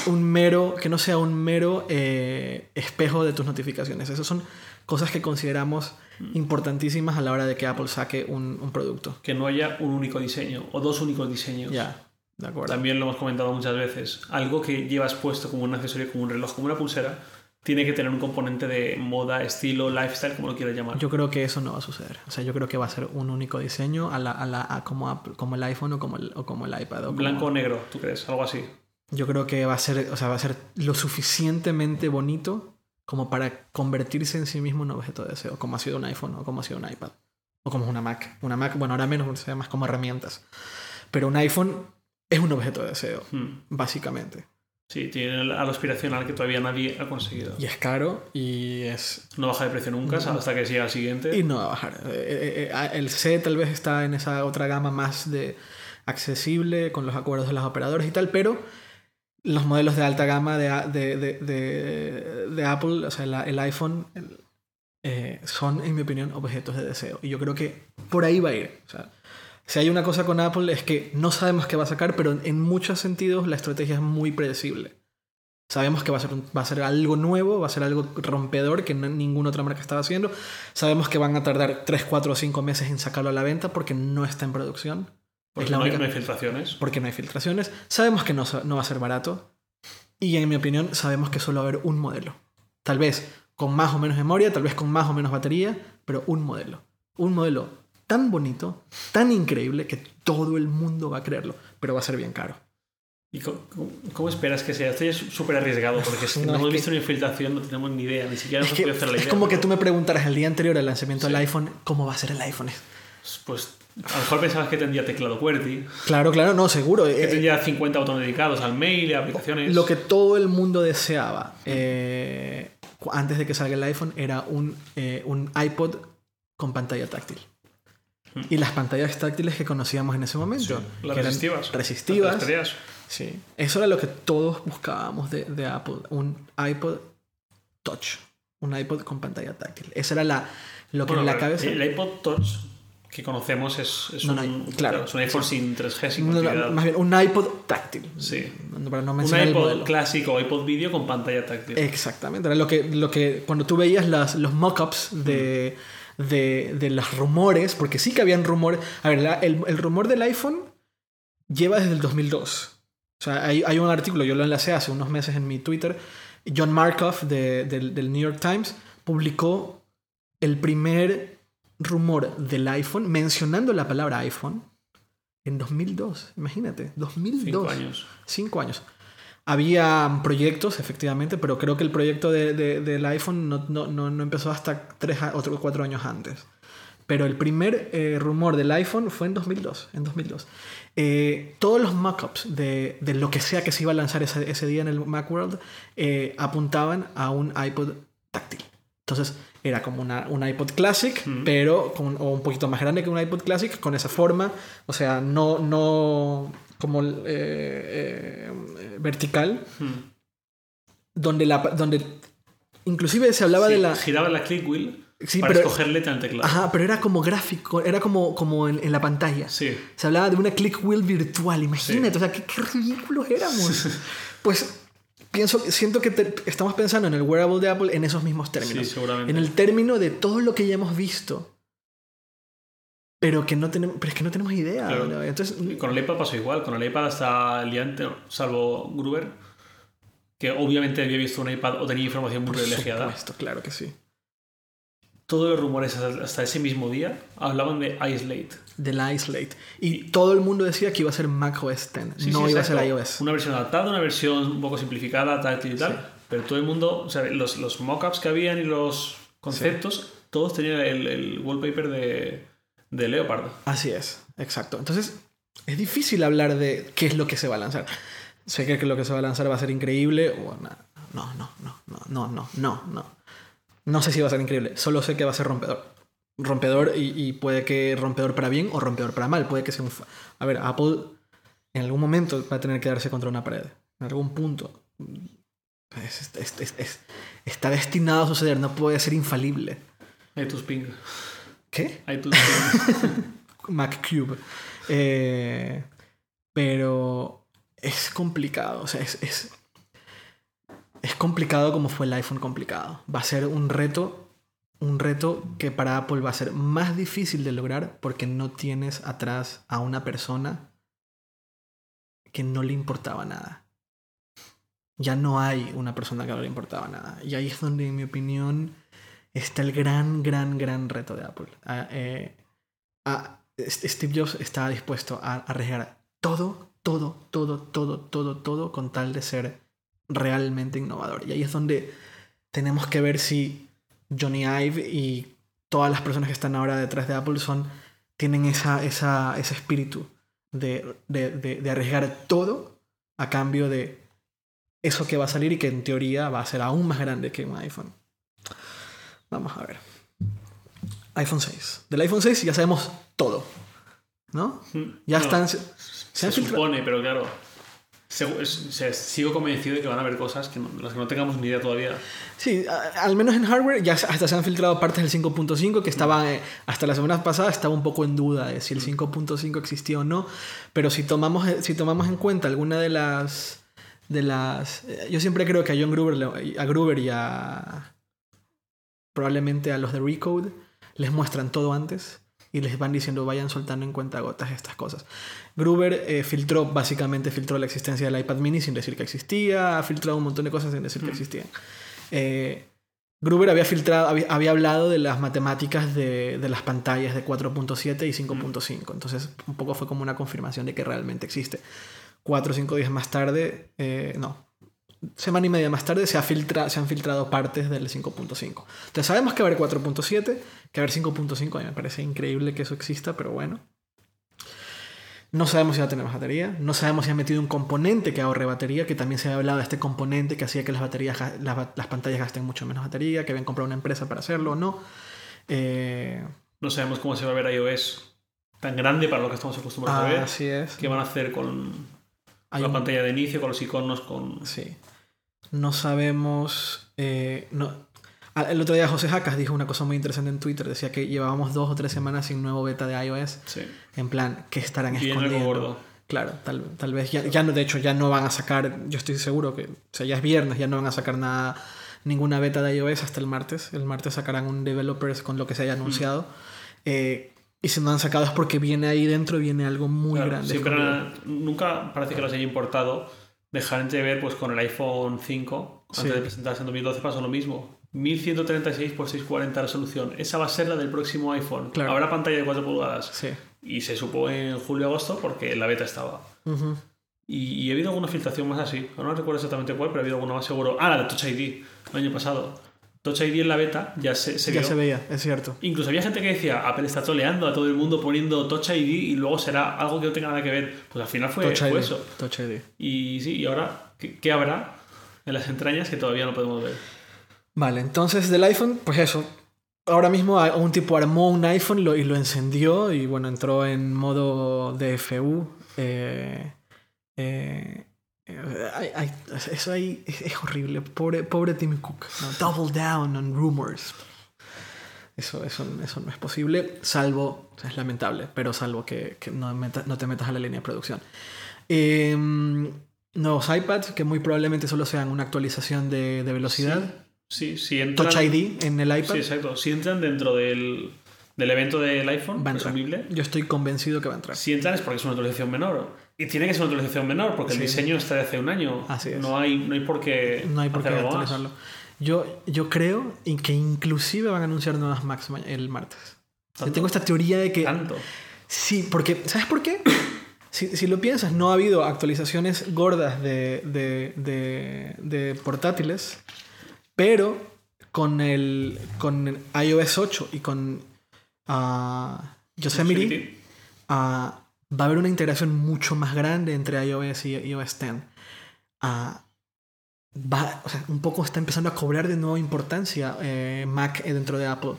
un mero, que no sea un mero eh, espejo de tus notificaciones. Esas son cosas que consideramos importantísimas a la hora de que Apple saque un, un producto. Que no haya un único diseño o dos únicos diseños. Ya, de acuerdo. También lo hemos comentado muchas veces. Algo que llevas puesto como un accesorio, como un reloj, como una pulsera, tiene que tener un componente de moda, estilo, lifestyle, como lo quieras llamar. Yo creo que eso no va a suceder. O sea, yo creo que va a ser un único diseño a la, a la, a como, como el iPhone o como el, o como el iPad. o como- Blanco o negro, ¿tú crees? Algo así. Yo creo que va a ser, o sea, va a ser lo suficientemente bonito como para convertirse en sí mismo en un objeto de deseo, como ha sido un iPhone o como ha sido un iPad. O como es una Mac. Una Mac, bueno, ahora menos, se más como herramientas. Pero un iPhone es un objeto de deseo, Hmm. básicamente. Sí, tiene el- a lo aspiracional que todavía nadie ha conseguido. Y es caro y es... No baja de precio nunca hasta que siga el siguiente. Y no va a bajar. Eh, eh, eh, el C tal vez está en esa otra gama más de accesible con los acuerdos de los operadores y tal, pero los modelos de alta gama de, de, de- de- de Apple, o sea, la- el iPhone, el- eh, son, en mi opinión, objetos de deseo. Y yo creo que por ahí va a ir. O sea, si hay una cosa con Apple es que no sabemos qué va a sacar, pero en muchos sentidos la estrategia es muy predecible. Sabemos que va a, ser va a ser algo nuevo, va a ser algo rompedor que no- ninguna otra marca estaba haciendo. Sabemos que van a tardar 3, 4 o 5 meses en sacarlo a la venta porque no está en producción. Porque no, hay, única- no hay filtraciones. Porque no hay filtraciones. Sabemos que no, no va a ser barato. Y en mi opinión, sabemos que solo va a haber un modelo. Tal vez con más o menos memoria, tal vez con más o menos batería, pero un modelo. Un modelo tan bonito, tan increíble, que todo el mundo va a creerlo, pero va a ser bien caro. ¿Y cómo, esperas que sea? Esto ya es súper arriesgado porque es que No, no, es hemos que- visto una infiltración, no tenemos ni idea, ni siquiera Es, nos que- podemos hacer la es idea. como que tú me preguntaras el día anterior al lanzamiento del iPhone, ¿cómo va a ser el iPhone? Pues a lo mejor pensabas que tendría teclado QWERTY, Claro, claro, no, seguro. que Eh, tendría 50 botones dedicados al mail a aplicaciones. Lo que todo el mundo deseaba eh, antes de que salga el iPhone era un, eh, un iPod con pantalla táctil. Y las pantallas táctiles que conocíamos en ese momento. las resistivas. Resistivas. Las. Sí. Eso era lo que todos buscábamos de, de Apple. Un iPod Touch. Un iPod con pantalla táctil. Esa era la, lo que Bueno, en la cabeza... El iPod Touch que conocemos es, es No, un, claro. es un iPhone sin 3G, sin No, más bien, un iPod táctil. Sí. Para no Un iPod clásico iPod vídeo con pantalla táctil. Exactamente, era lo que, lo que cuando tú veías las, los mock-ups de, de, de los rumores, porque sí que habían rumores. A ver, la- el, el rumor del iPhone lleva desde el 2002. O sea, hay, hay un artículo, yo lo enlacé hace unos meses en mi Twitter. John Markov de- del, del New York Times publicó el primer rumor del iPhone mencionando la palabra iPhone en 2002. Imagínate, 2002. Cinco años. Cinco años. Había proyectos, efectivamente, pero creo que el proyecto de- de- del iPhone no, no- no- empezó hasta tres, a- otro, cuatro años antes. pero el primer eh, rumor del iPhone fue en 2002. En 2002. Eh, todos los mockups de, de lo que sea que se iba a lanzar ese, ese día en el Macworld eh, apuntaban a un iPod táctil. Entonces era como una, un iPod Classic, pero con, o un poquito más grande que un iPod Classic, con esa forma, o sea, no, no como eh, eh, vertical, Hmm. donde, la, donde inclusive se hablaba Sí, de la... Giraba la click wheel Sí, para pero- escoger letra en el teclado. Ajá, pero era como gráfico, era como, como en, en la pantalla. Sí. Se hablaba de una click wheel virtual, imagínate, o sea, qué, qué ridículos éramos. pues pienso, siento que te- estamos pensando en el wearable de Apple en esos mismos términos. Sí, seguramente. en el término de todo lo que ya hemos visto. Pero que no tenemos, pero es que no tenemos idea. Claro. ¿no? Entonces, Y con el iPad pasó igual. Con el iPad hasta el día antes, salvo Gruber, que obviamente había visto un iPad o tenía información muy por privilegiada. supuesto, claro que sí. Todos los rumores hasta ese mismo día hablaban de Islate. Del iSlate. Y todo el mundo decía que iba a ser macOS 10, Sí, no sí, iba a ser exacto. iOS. Una versión adaptada, una versión un poco simplificada, táctil y tal. Sí. Pero todo el mundo, o sea, los, los mockups que habían y los conceptos, todos tenían el, el wallpaper de, de Leopard. Así es, exacto. Entonces, es difícil hablar de qué es lo que se va a lanzar. Sé que lo que se va a lanzar va a ser increíble. o no, no, no, no, no, no, no, no. No sé si va a ser increíble. Solo sé que va a ser rompedor. Rompedor y, y puede que rompedor para bien o rompedor para mal. Puede que sea un... A ver, Apple en algún momento va a tener que darse contra una pared. En algún punto. Es- es- es- es- está destinado a suceder. No puede ser infalible. iTunes Ping. ¿Qué? iTunes Ping. MacCube. Eh, pero es complicado. O sea, es, es, es complicado como fue el iPhone complicado. Va a ser un reto. Un reto que para Apple va a ser más difícil de lograr porque no tienes atrás a una persona que no le importaba nada. Ya no hay una persona que no le importaba nada. Y ahí es donde, en mi opinión, está el gran, gran, gran reto de Apple. Ah, eh, a- S- Steve Jobs estaba dispuesto a arriesgar todo, todo, todo, todo, todo, todo con tal de ser realmente innovador. Y ahí es donde tenemos que ver si Johnny Ive y todas las personas que están ahora detrás de Apple son, tienen esa, ese espíritu de, de, de- de arriesgar todo a cambio de eso que va a salir y que en teoría va a ser aún más grande que un iPhone. Vamos a ver iPhone 6. Del iPhone 6 ya sabemos todo. ¿No? Ya No, están. Se, Se supone, pero claro. se- sigo convencido de que van a haber cosas que no- las que no tengamos ni idea todavía. Sí, a- al menos en hardware ya hasta se han filtrado partes del 5.5 que estaban, eh, hasta la semana pasada estaba un poco en duda de si el 5.5 existía o no, pero si tomamos, eh, si tomamos en cuenta alguna de las, de las, eh, yo siempre creo que a John Gruber, a Gruber y a probablemente a los de Recode les muestran todo antes y les van diciendo vayan soltando en cuentagotas estas cosas. Gruber eh, filtró, básicamente filtró la existencia del iPad mini sin decir que existía, ha filtrado un montón de cosas sin decir que Mm. existían. Eh, Gruber había filtrado, había, había hablado de las matemáticas de, de las pantallas de 4.7 y 5.5. Entonces, un poco fue como una confirmación de que realmente existe. Cuatro o cinco días más tarde, eh, no, semana y media más tarde se, ha filtra, se han filtrado partes del 5.5. Entonces, sabemos que va a haber 4.7, que va a haber 5.5. A mí me parece increíble que eso exista, pero bueno. No sabemos si va a tener más batería. No sabemos si han metido un componente que ahorre batería, que también se había hablado de este componente que hacía que las, baterías, las, pantallas gasten mucho menos batería, que habían comprado una empresa para hacerlo o no. Eh, No sabemos cómo se va a ver iOS tan grande para lo que estamos acostumbrados a ver. así es. ¿Qué van a hacer con Hay la un- pantalla de inicio, con los iconos, con... Sí. No sabemos. eh, no. El otro día José Jacas dijo una cosa muy interesante en Twitter. Decía que llevábamos dos o tres semanas sin nuevo beta de iOS. Sí. En plan, que estarán Bien escondiendo? gordo. Claro, tal, tal vez ya, ya no, de hecho, ya no van a sacar. Yo estoy seguro que. O sea, ya es viernes, ya no van a sacar nada. Ninguna beta de iOS hasta el martes. El martes sacarán un developers con lo que se haya anunciado. Eh, y si no han sacado es porque viene ahí dentro, viene algo muy Claro, grande. siempre nunca parece que los haya importado dejar entrever pues con el iPhone 5 antes Sí. de presentarse en 2012 pasó lo mismo. 1136 x 640 resolución. Esa va a ser la del próximo iPhone. Claro. habrá pantalla de 4 pulgadas. Sí. y se supo en julio-agosto porque la beta estaba. Y, y ha habido alguna filtración más así. No recuerdo exactamente cuál pero ha habido alguna más seguro. Ah la de Touch ID el año pasado Touch ID en la beta ya se, se ya vio. se veía, es cierto. Incluso había gente que decía, Apple está toleando a todo el mundo poniendo Touch ID y luego será algo que no tenga nada que ver. Pues al final fue, Touch fue ID. eso. Touch ID. Y sí, y ahora, ¿qué, qué habrá en las entrañas que todavía no podemos ver? Vale, entonces del iPhone, pues eso. Ahora mismo un tipo armó un iPhone lo- y lo encendió y bueno, entró en modo DFU. eh, eh, ay- ay, eso ahí es, horrible. Pobre, pobre Tim Cook. ¿no? Double down on rumors. Eso, eso, eso no es posible, salvo, o sea, es lamentable, pero salvo que, que no, meta- no te metas a la línea de producción. Eh, nuevos iPads que muy probablemente solo sean una actualización de, de velocidad. Sí, sí, entran, Touch ID en el iPad Sí, exacto. Si entran dentro del, del evento del iPhone, va a Yo estoy convencido que va a entrar. si entran es porque es una actualización menor. Y tiene que ser una actualización menor, porque Sí. el diseño está de hace un año. Así es. No hay, no hay por qué No hay por qué actualizarlo. Yo, yo creo que inclusive van a anunciar nuevas Macs ma- el martes. Yo tengo esta teoría de que... Tanto. Sí, porque, ¿sabes por qué? Si, si lo piensas, no ha habido actualizaciones gordas de, de, de- de portátiles, pero con el con iOS 8 y con ah, Yosemite Yosemite. Va a haber una integración mucho más grande entre iOS y iOS 10. Ah, va, o sea, un poco está empezando a cobrar de nuevo importancia eh, Mac dentro de Apple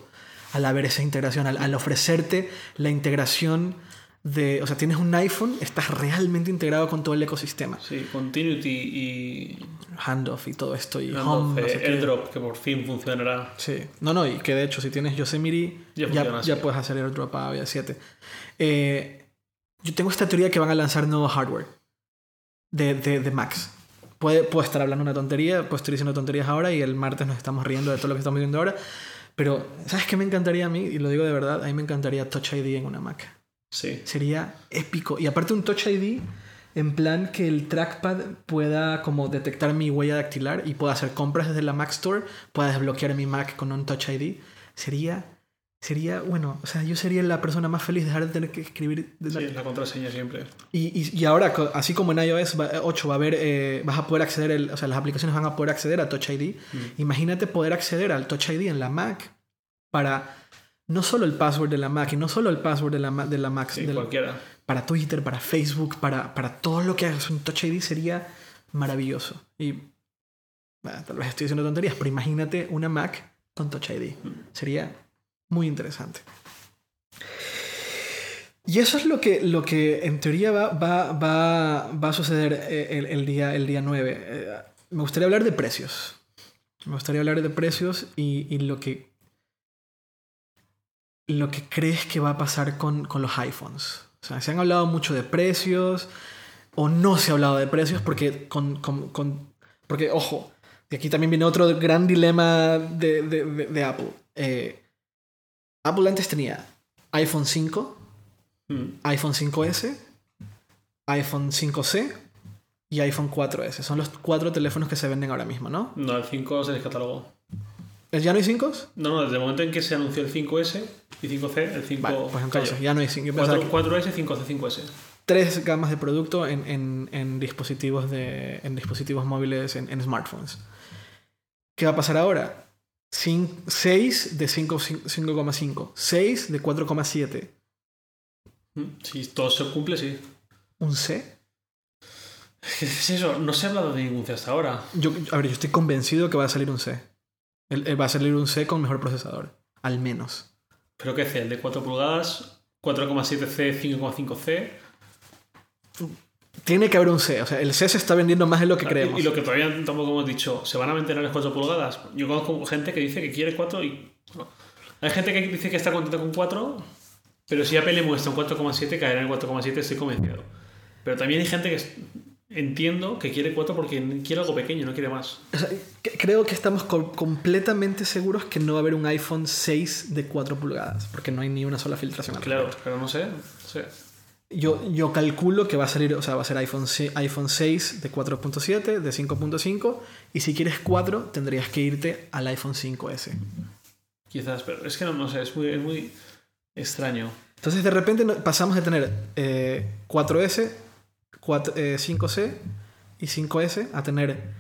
al haber esa integración, al, al ofrecerte la integración de, o sea, tienes un iPhone, estás realmente integrado con todo el ecosistema, Sí, Continuity y handoff y todo esto y home, no eh, sé. AirDrop, que por fin funcionará. Sí, no, no, y que de hecho si tienes Yosemite Ya ya, puedes hacer airdrop a iOS 7. Eh, yo tengo esta teoría que van a lanzar nuevo hardware de, de, de Macs. Puede, puedo estar hablando una tontería, puedo estar diciendo tonterías ahora y el martes nos estamos riendo de todo lo que estamos viendo ahora. Pero, ¿sabes qué me encantaría a mí? Y lo digo de verdad, a mí me encantaría Touch ID en una Mac. Sí. Sería épico. Y aparte un Touch ID en plan que el trackpad pueda como detectar mi huella dactilar y pueda hacer compras desde la Mac Store, pueda desbloquear mi Mac con un Touch ID. Sería, sería, bueno, o sea, yo sería la persona más feliz de dejar de tener que escribir. de la- Sí, la contraseña siempre. Y, y, y ahora, así como en iOS va- 8 va a haber, eh, vas a poder acceder, el- o sea, las aplicaciones van a poder acceder a Touch ID. Mm. Imagínate poder acceder al Touch ID en la Mac para no solo el password de la Mac y no solo el password de la, de la Mac, Sí, del- cualquiera. para Twitter, para Facebook, para, para todo lo que hagas un Touch ID sería maravilloso. Y bueno, tal vez estoy diciendo tonterías, pero imagínate una Mac con Touch ID. Sería muy interesante. Y eso es lo que, lo que en teoría va, va, va, va a suceder eh, el, el día, el día 9. Eh, me gustaría hablar de precios. Me gustaría hablar de precios y, y lo que lo que crees que va a pasar con, con los iPhones. O sea, se han hablado mucho de precios o no se ha hablado de precios porque, con, con- con- porque ojo, y aquí también viene otro gran dilema de, de- de- Apple. Eh, Apple antes tenía iPhone 5, Mm. iPhone 5S, iPhone 5C y iPhone 4S. Son los cuatro teléfonos que se venden ahora mismo, ¿no? No, el 5 se descatalogó. ¿Ya no hay 5? No, no, desde el momento en que se anunció el 5S y 5C, el 5 Vale, pues entonces cayó. ya no hay 5. Yo pensaba que- 4, 4S, 5C, 5S. tres gamas de producto en, en- en dispositivos, de, en dispositivos móviles, en, en smartphones. ¿Qué va a pasar ahora? 6 de 5 5,5, 6 de 4,7, Mm, Si todo se cumple, sí. un C. Es eso, no se ha hablado de ningún C hasta ahora. Yo, a ver, yo estoy convencido que va a salir un C. El- el- va a salir un C con mejor procesador, al menos. ¿Pero qué C? ¿El de 4 pulgadas? ¿4,7C, 5,5C? Tiene que haber un C, o sea, el C se está vendiendo más de lo que Ah, creemos. Y, y lo que todavía tampoco hemos dicho, ¿se van a mantener las 4 pulgadas? Yo conozco gente que dice que quiere 4 y... no. Hay gente que dice que está contento con 4, pero si Apple le muestra un 4,7, caerá en 4,7, estoy convencido. Pero también hay gente que es- entiendo que quiere 4 porque quiere algo pequeño, no quiere más. O sea, creo que estamos co- completamente seguros que no va a haber un iPhone 6 de 4 pulgadas, porque no hay ni una sola filtración. al Claro, pero no sé. no sé. Yo, yo calculo que va a salir, o sea, va a ser iPhone, iPhone 6 de 4.7, de 5.5, y si quieres 4, tendrías que irte al iPhone 5S. Quizás, pero es que no, no sé, es muy, es muy extraño. Entonces, de repente pasamos de tener eh, 4S, 4, eh, 5C y 5S a tener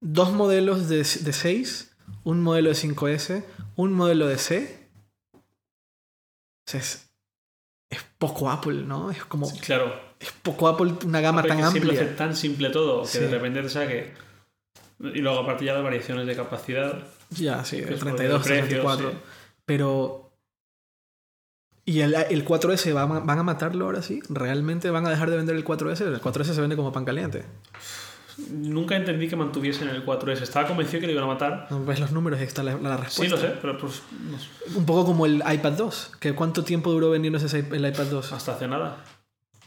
dos modelos de, de 6, un modelo de 5S, un modelo de C. Sea, es, es poco Apple, ¿no? Es como. Sí, claro. Es poco Apple, una gama Apple tan amplia. hace tan simple todo que Sí. de repente te saque. Y luego, aparte, ya las variaciones de capacidad. Ya, sí, el es por 32, el precio, 34. sí. Pero. ¿Y el, el 4S va a- van a matarlo ahora sí? ¿Realmente van a dejar de vender el 4S? El 4S se vende como pan caliente. Nunca entendí que mantuviesen el 4S. Estaba convencido que lo iban a matar. No ves los números y está la, la respuesta. Sí, lo sé, pero pues no sé, Un poco como el iPad 2. Que ¿Cuánto tiempo duró vendiéndose el iPad 2? hasta hace nada.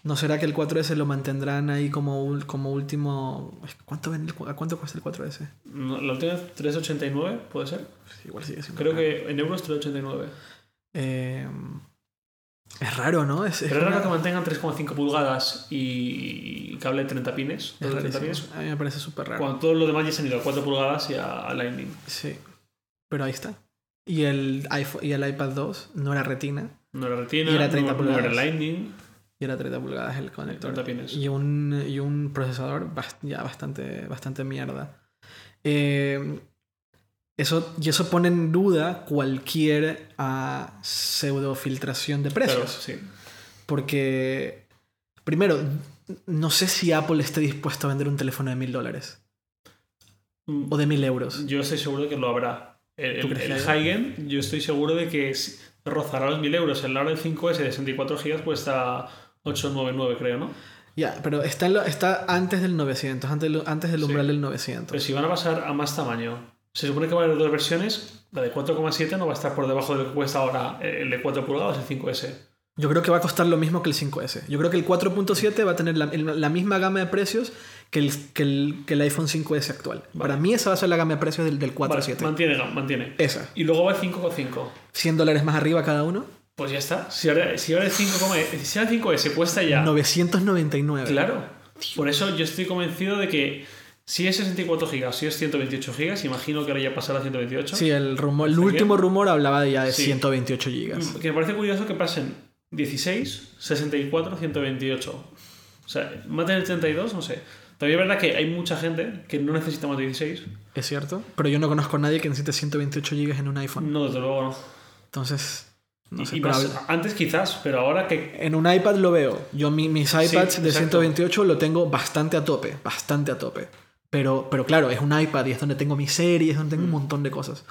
¿No será que el 4S lo mantendrán ahí como, como último... ¿Cuánto, ¿A cuánto cuesta el 4S? No, La última vez 3,89, ¿puede ser? Igual sigue siendo Creo caro. que en euros 3,89. Eh, es raro, ¿no? Es, es Pero es raro que mantengan 3,5 pulgadas y cable de 30 pines. es de 30 rarísimo. pines A mí me parece súper raro. cuando todos los demás ya se han ido a 4 pulgadas y a, a Lightning. Sí. Pero ahí está. Y el, iPhone, y el iPad 2 no era retina. No era retina, Y era 30 no, no era pulgadas. Lightning. Y era 30 pulgadas el conector. 30 pines. Y un, y un procesador ya bastante, bastante mierda. Eh, eso, y eso pone en duda cualquier ah, pseudofiltración de precios. Sí. Porque, primero, no sé si Apple esté dispuesto a vender un teléfono de mil dólares Mm, o de mil euros. Yo estoy seguro de que lo habrá. El, ¿Tú el, yo estoy seguro de que rozará los 1000 euros. El Laura 5S de 64 GB cuesta 899, creo, ¿no? Ya, pero está, lo- está antes del 900, antes, del- antes del Sí. umbral del 900. Pero si van a pasar a más tamaño, se supone que va a haber dos versiones. La de 4,7 no va a estar por debajo de lo que cuesta ahora el de 4 pulgadas, el 5S. Yo creo que va a costar lo mismo que el 5S. Yo creo que el 4.7 va a tener la, la misma gama de precios que el, que el, que el iPhone 5S actual. Para mí esa va a ser la gama de precios del, del Vale, 4.7. mantiene, mantiene. esa. Y luego va el 5,5. 100 dólares más arriba cada uno. Pues ya está. Si ahora, si ahora el 5, si ahora el 5S cuesta ya. 999. Claro. Por eso yo estoy convencido de que si es 64 GB, si es 128 GB, imagino que ahora ya pasará a 128. Sí, el, rumor, el ¿Está último rumor hablaba de ya de Sí. 128 gigas. Que me parece curioso que pasen 16, 64, 128. O sea, más del 32, no sé. También es verdad que hay mucha gente que no necesita más de 16. Es cierto. Pero yo no conozco a nadie que necesite 128 gigas en un iPhone. No, desde luego no. Entonces, no Y- sé. y pero más- habla- antes quizás, pero ahora que... En un iPad lo veo. Yo mi- mis iPads de exacto. 128 lo tengo bastante a tope, bastante a tope. Pero, pero claro, es un iPad y es donde tengo mis series, es donde tengo un Mm. montón de cosas.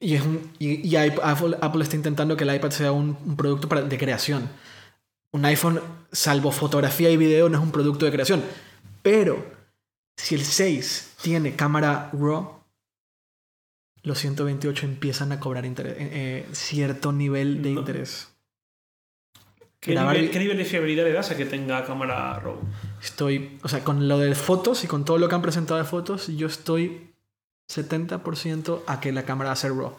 Y, es un, y, y Apple, Apple está intentando que el iPad sea un, un producto para- de creación. Un iPhone, salvo fotografía y video, no es un producto de creación. Pero si el 6 tiene cámara RAW, los 128 empiezan a cobrar interés- eh, eh, cierto nivel de No. interés. ¿Qué Grabar nivel, qué nivel de fiabilidad le das a que tenga cámara RAW? Estoy, o sea, con lo de fotos y con todo lo que han presentado de fotos, yo estoy 70% a que la cámara va a ser RAW.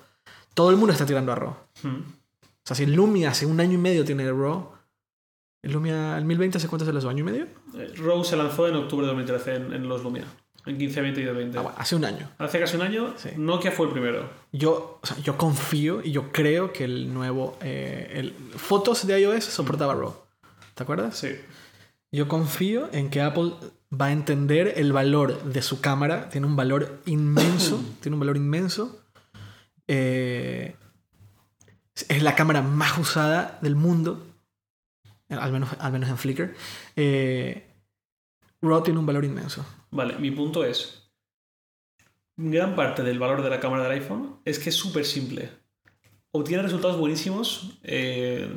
Todo el mundo está tirando a RAW. O Hmm. sea, si el Lumia hace un año y medio tiene RAW, el Lumia, el 1020 hace cuánto se lanzó, año y medio? Eh, RAW se lanzó en octubre de 2013 en, en los Lumia. En 15, 20 y 20. Ah, bueno, hace un año. Hace casi un año, Sí. Nokia fue el primero. Yo, o sea, yo confío y yo creo que el nuevo, eh, el, fotos de iOS soportaba RAW. ¿Te acuerdas? Sí. Yo confío en que Apple va a entender el valor de su cámara. Tiene un valor inmenso. tiene un valor inmenso. Eh, es la cámara más usada del mundo. Al menos, al menos en Flickr. Eh, RAW tiene un valor inmenso. Vale, mi punto es. Gran parte del valor de la cámara del iPhone es que es súper simple. Obtiene resultados buenísimos. eh,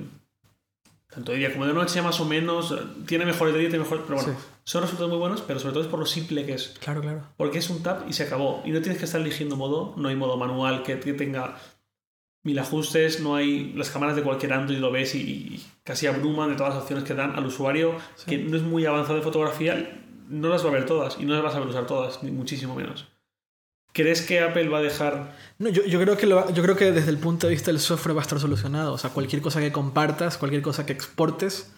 tanto de día como de noche, más o menos. Tiene mejores de día, tiene mejores. Pero bueno, Sí. son resultados muy buenos, pero sobre todo es por lo simple que es. Claro, claro. Porque es un tap y se acabó. Y no tienes que estar eligiendo modo. No hay modo manual que, que tenga mil ajustes. No hay las cámaras de cualquier Android lo ves y, y casi abruman de todas las opciones que dan al usuario Sí. que no es muy avanzado de fotografía. No las va a ver todas y no las vas a saber usar todas, ni muchísimo menos. ¿Crees que Apple va a dejar No, yo, yo creo que lo yo creo que desde el punto de vista del software va a estar solucionado. O sea, cualquier cosa que compartas, cualquier cosa que exportes,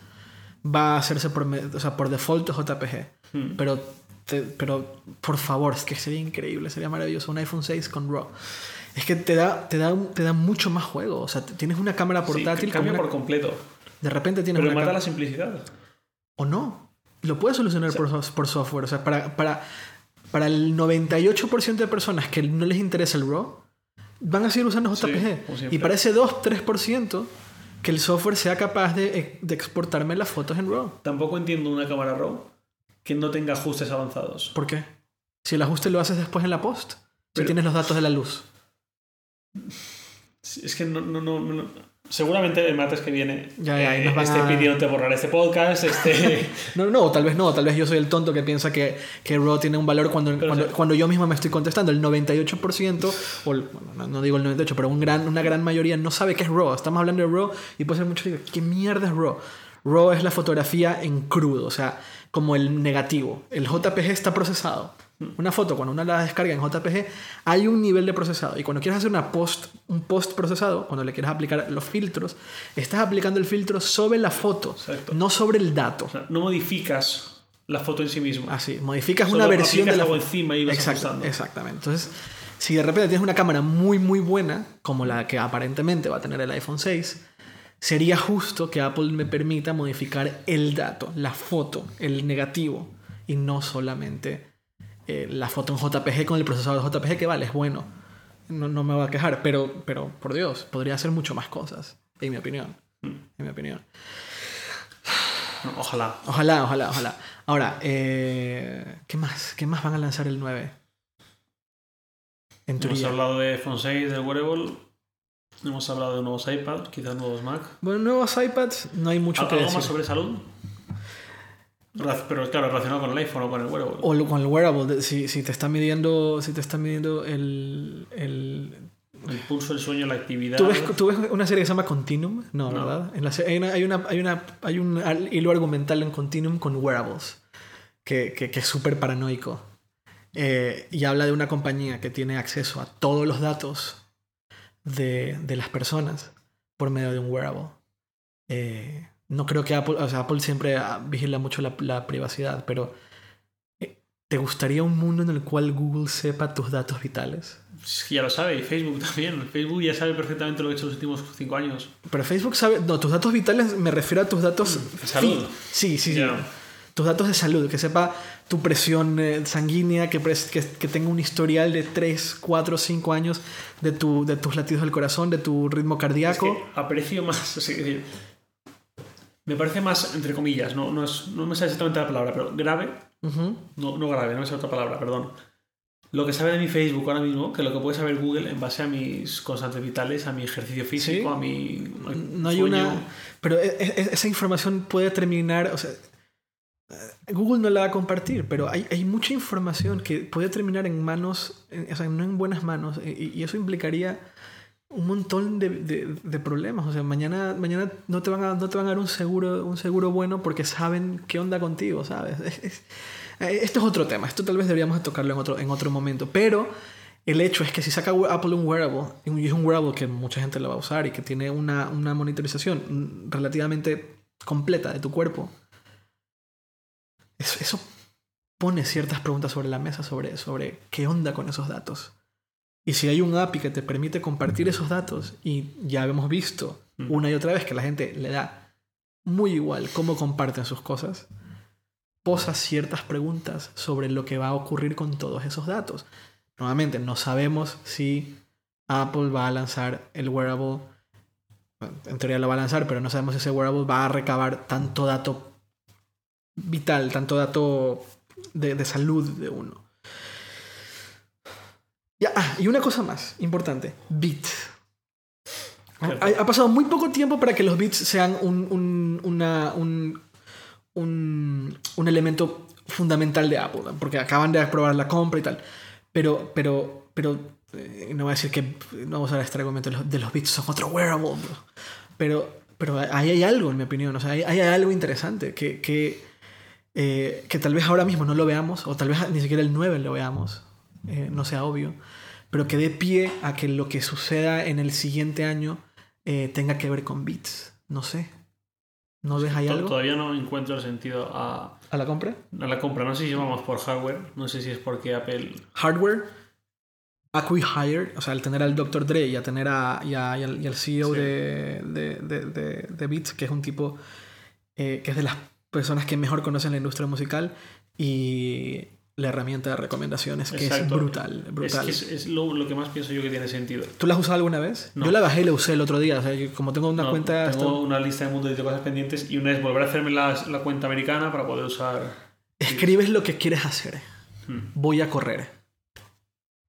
va a hacerse por, o sea, por default JPG. Hmm. Pero, te- pero por favor, es que sería increíble, sería maravilloso. Un iPhone 6 con RAW. Es que te da, te da, te da mucho más juego. O sea, tienes una cámara Sí, portátil. con cambia una- por completo. De repente tienes Pero una mata cámara- la simplicidad. O no. Lo puedes solucionar por, so- por software. O sea, para, para, para el 98% de personas que no les interesa el RAW, van a seguir usando JPG. y para ese 2-3% que el software sea capaz de, de exportarme las fotos en RAW. Tampoco entiendo una cámara RAW que no tenga ajustes avanzados. ¿Por qué? Si el ajuste lo haces después en la post, si tienes los datos de la luz. Es que no, no, no, no- Seguramente el martes que viene Ya, ya, eh, esté a- pidiéndote borrar este podcast, este... No, no, tal vez no, tal vez yo soy el tonto que piensa que, que RAW tiene un valor cuando, cuando, cuando yo mismo me estoy contestando. El 98%, o el- bueno, no, no digo el 98%, pero un gran, una gran mayoría no sabe qué es RAW. Estamos hablando de RAW y puede ser mucho digo, ¿qué mierda es RAW? RAW es la fotografía en crudo, o sea, como el negativo. El JPG está procesado. Una foto, cuando uno la descarga en JPG, hay un nivel de procesado. Y cuando quieres hacer una post, un post procesado, cuando le quieres aplicar los filtros, estás aplicando el filtro sobre la foto, Exacto. no sobre el dato. O sea, no modificas la foto en sí misma. Así, modificas Solo una versión de la foto. encima y vas Exacto. Exactamente. Entonces, si de repente tienes una cámara muy, muy buena, como la que aparentemente va a tener el iPhone 6, sería justo que Apple me permita modificar el dato, la foto, el negativo, y no solamente eh, la foto en JPG con el procesador de JPG, que vale, es bueno. No, no me voy a quejar, pero, pero por Dios, podría hacer mucho más cosas, en mi opinión. En mi opinión. Ojalá. Ojalá, ojalá, ojalá. Ahora, eh, ¿qué más? ¿Qué más van a lanzar el 9? En Hemos hablado de iPhone 6, del wearable. Hemos hablado de nuevos iPads, quizás nuevos Mac. Bueno, nuevos iPads, no hay mucho que ¿Algo decir. más sobre salud? Pero claro, relacionado con el iPhone o con el wearable. O con el wearable, si, si te está midiendo, si te está midiendo el, el... El pulso, el sueño, la actividad. ¿Tú, ves, tú ves una serie que se llama Continuum? No, No. ¿verdad? En la hay, una, hay, una, hay, una- hay un hilo argumental en Continuum con wearables, que, que, que es súper paranoico. Eh, y habla de una compañía que tiene acceso a todos los datos de, de las personas por medio de un wearable. Eh, no creo que Apple, o sea, Apple siempre ah, vigila mucho la, la privacidad, pero eh, ¿te gustaría un mundo en el cual Google sepa tus datos vitales? Es ya lo sabe, y Facebook también. Facebook ya sabe perfectamente lo que ha hecho los últimos cinco años. Pero Facebook sabe, no, tus datos vitales me refiero a tus datos de salud. Sí, sí, sí. Tus datos de salud, que sepa tu presión eh, sanguínea, que, pres- que, que tenga un historial de 3, 4, 5 años de, tu, de tus latidos del corazón, de tu ritmo Es cardíaco. que aprecio más. o sea, es me parece más, entre comillas, no, no, es- no me sale exactamente la palabra, pero grave. Ujú. No, no grave, no me sale otra palabra, perdón. Lo que sabe de mi Facebook ahora mismo, que lo que puede saber Google en base a mis constantes vitales, a mi ejercicio físico, Sí. a mi. No hay sueño. una. Pero e- e- esa información puede terminar. O sea, eh, Google no la va a compartir, pero hay, hay mucha información que puede terminar en manos, en- o sea, no en buenas manos, y, y eso implicaría un montón de, de- de problemas. O sea, mañana, mañana no, te van a, no te van a dar un seguro, un seguro bueno porque saben qué onda contigo, ¿sabes? Es- es- esto es otro tema, esto tal vez deberíamos de tocarlo en otro, en otro momento, pero el hecho es que si saca Apple un wearable, y es un wearable que mucha gente lo va a usar y que tiene una, una monitorización relativamente completa de tu cuerpo, eso, eso pone ciertas preguntas sobre la mesa sobre, sobre qué onda con esos datos. Y si hay un API que te permite compartir esos datos, y ya hemos visto Mm. una y otra vez que la gente le da muy igual cómo comparten sus cosas, posa ciertas preguntas sobre lo que va a ocurrir con todos esos datos. Nuevamente, no sabemos si Apple va a lanzar el wearable. En teoría lo va a lanzar, pero no sabemos si ese wearable va a recabar tanto dato vital, tanto dato de, de salud de uno. Ya, ah, y una cosa más importante: bits. Ha, ha pasado muy poco tiempo para que los bits sean un, un, una- un, un, un elemento fundamental de Apple, porque acaban de aprobar la compra y tal. Pero, pero, pero, eh, no voy a decir que no vamos a usar este argumento de los, de los bits son otro wearable, pero, pero ahí hay algo, en mi opinión, o sea, ahí hay algo interesante que, que, eh, que tal vez ahora mismo no lo veamos, o tal vez ni siquiera el 9 lo veamos, eh, no sea obvio, pero que dé pie a que lo que suceda en el siguiente año eh, tenga que ver con bits. No sé. ¿No ves ahí algo? Todavía no encuentro el sentido a, ¿A la compra? a la compra. No sé si vamos por hardware, no sé si es porque Apple. Hardware. Acquihire, o sea, al tener al Dr. Dre y a tener a, y a- y al, y al CEO Sí. de, de, de, de- de Beats, que es un tipo eh, que es de las personas que mejor conocen la industria musical, y, la herramienta de recomendaciones, que es brutal. brutal. Es, que es, es lo, lo que más pienso yo que tiene sentido. ¿Tú la has usado alguna vez? No. Yo la bajé y la usé el otro día. O sea, yo como tengo una No, cuenta... tengo esto- una lista de mundo de cosas pendientes y una es volver a hacerme la, la cuenta americana para poder usar. Escribes lo que quieres hacer. Hmm. Voy a correr.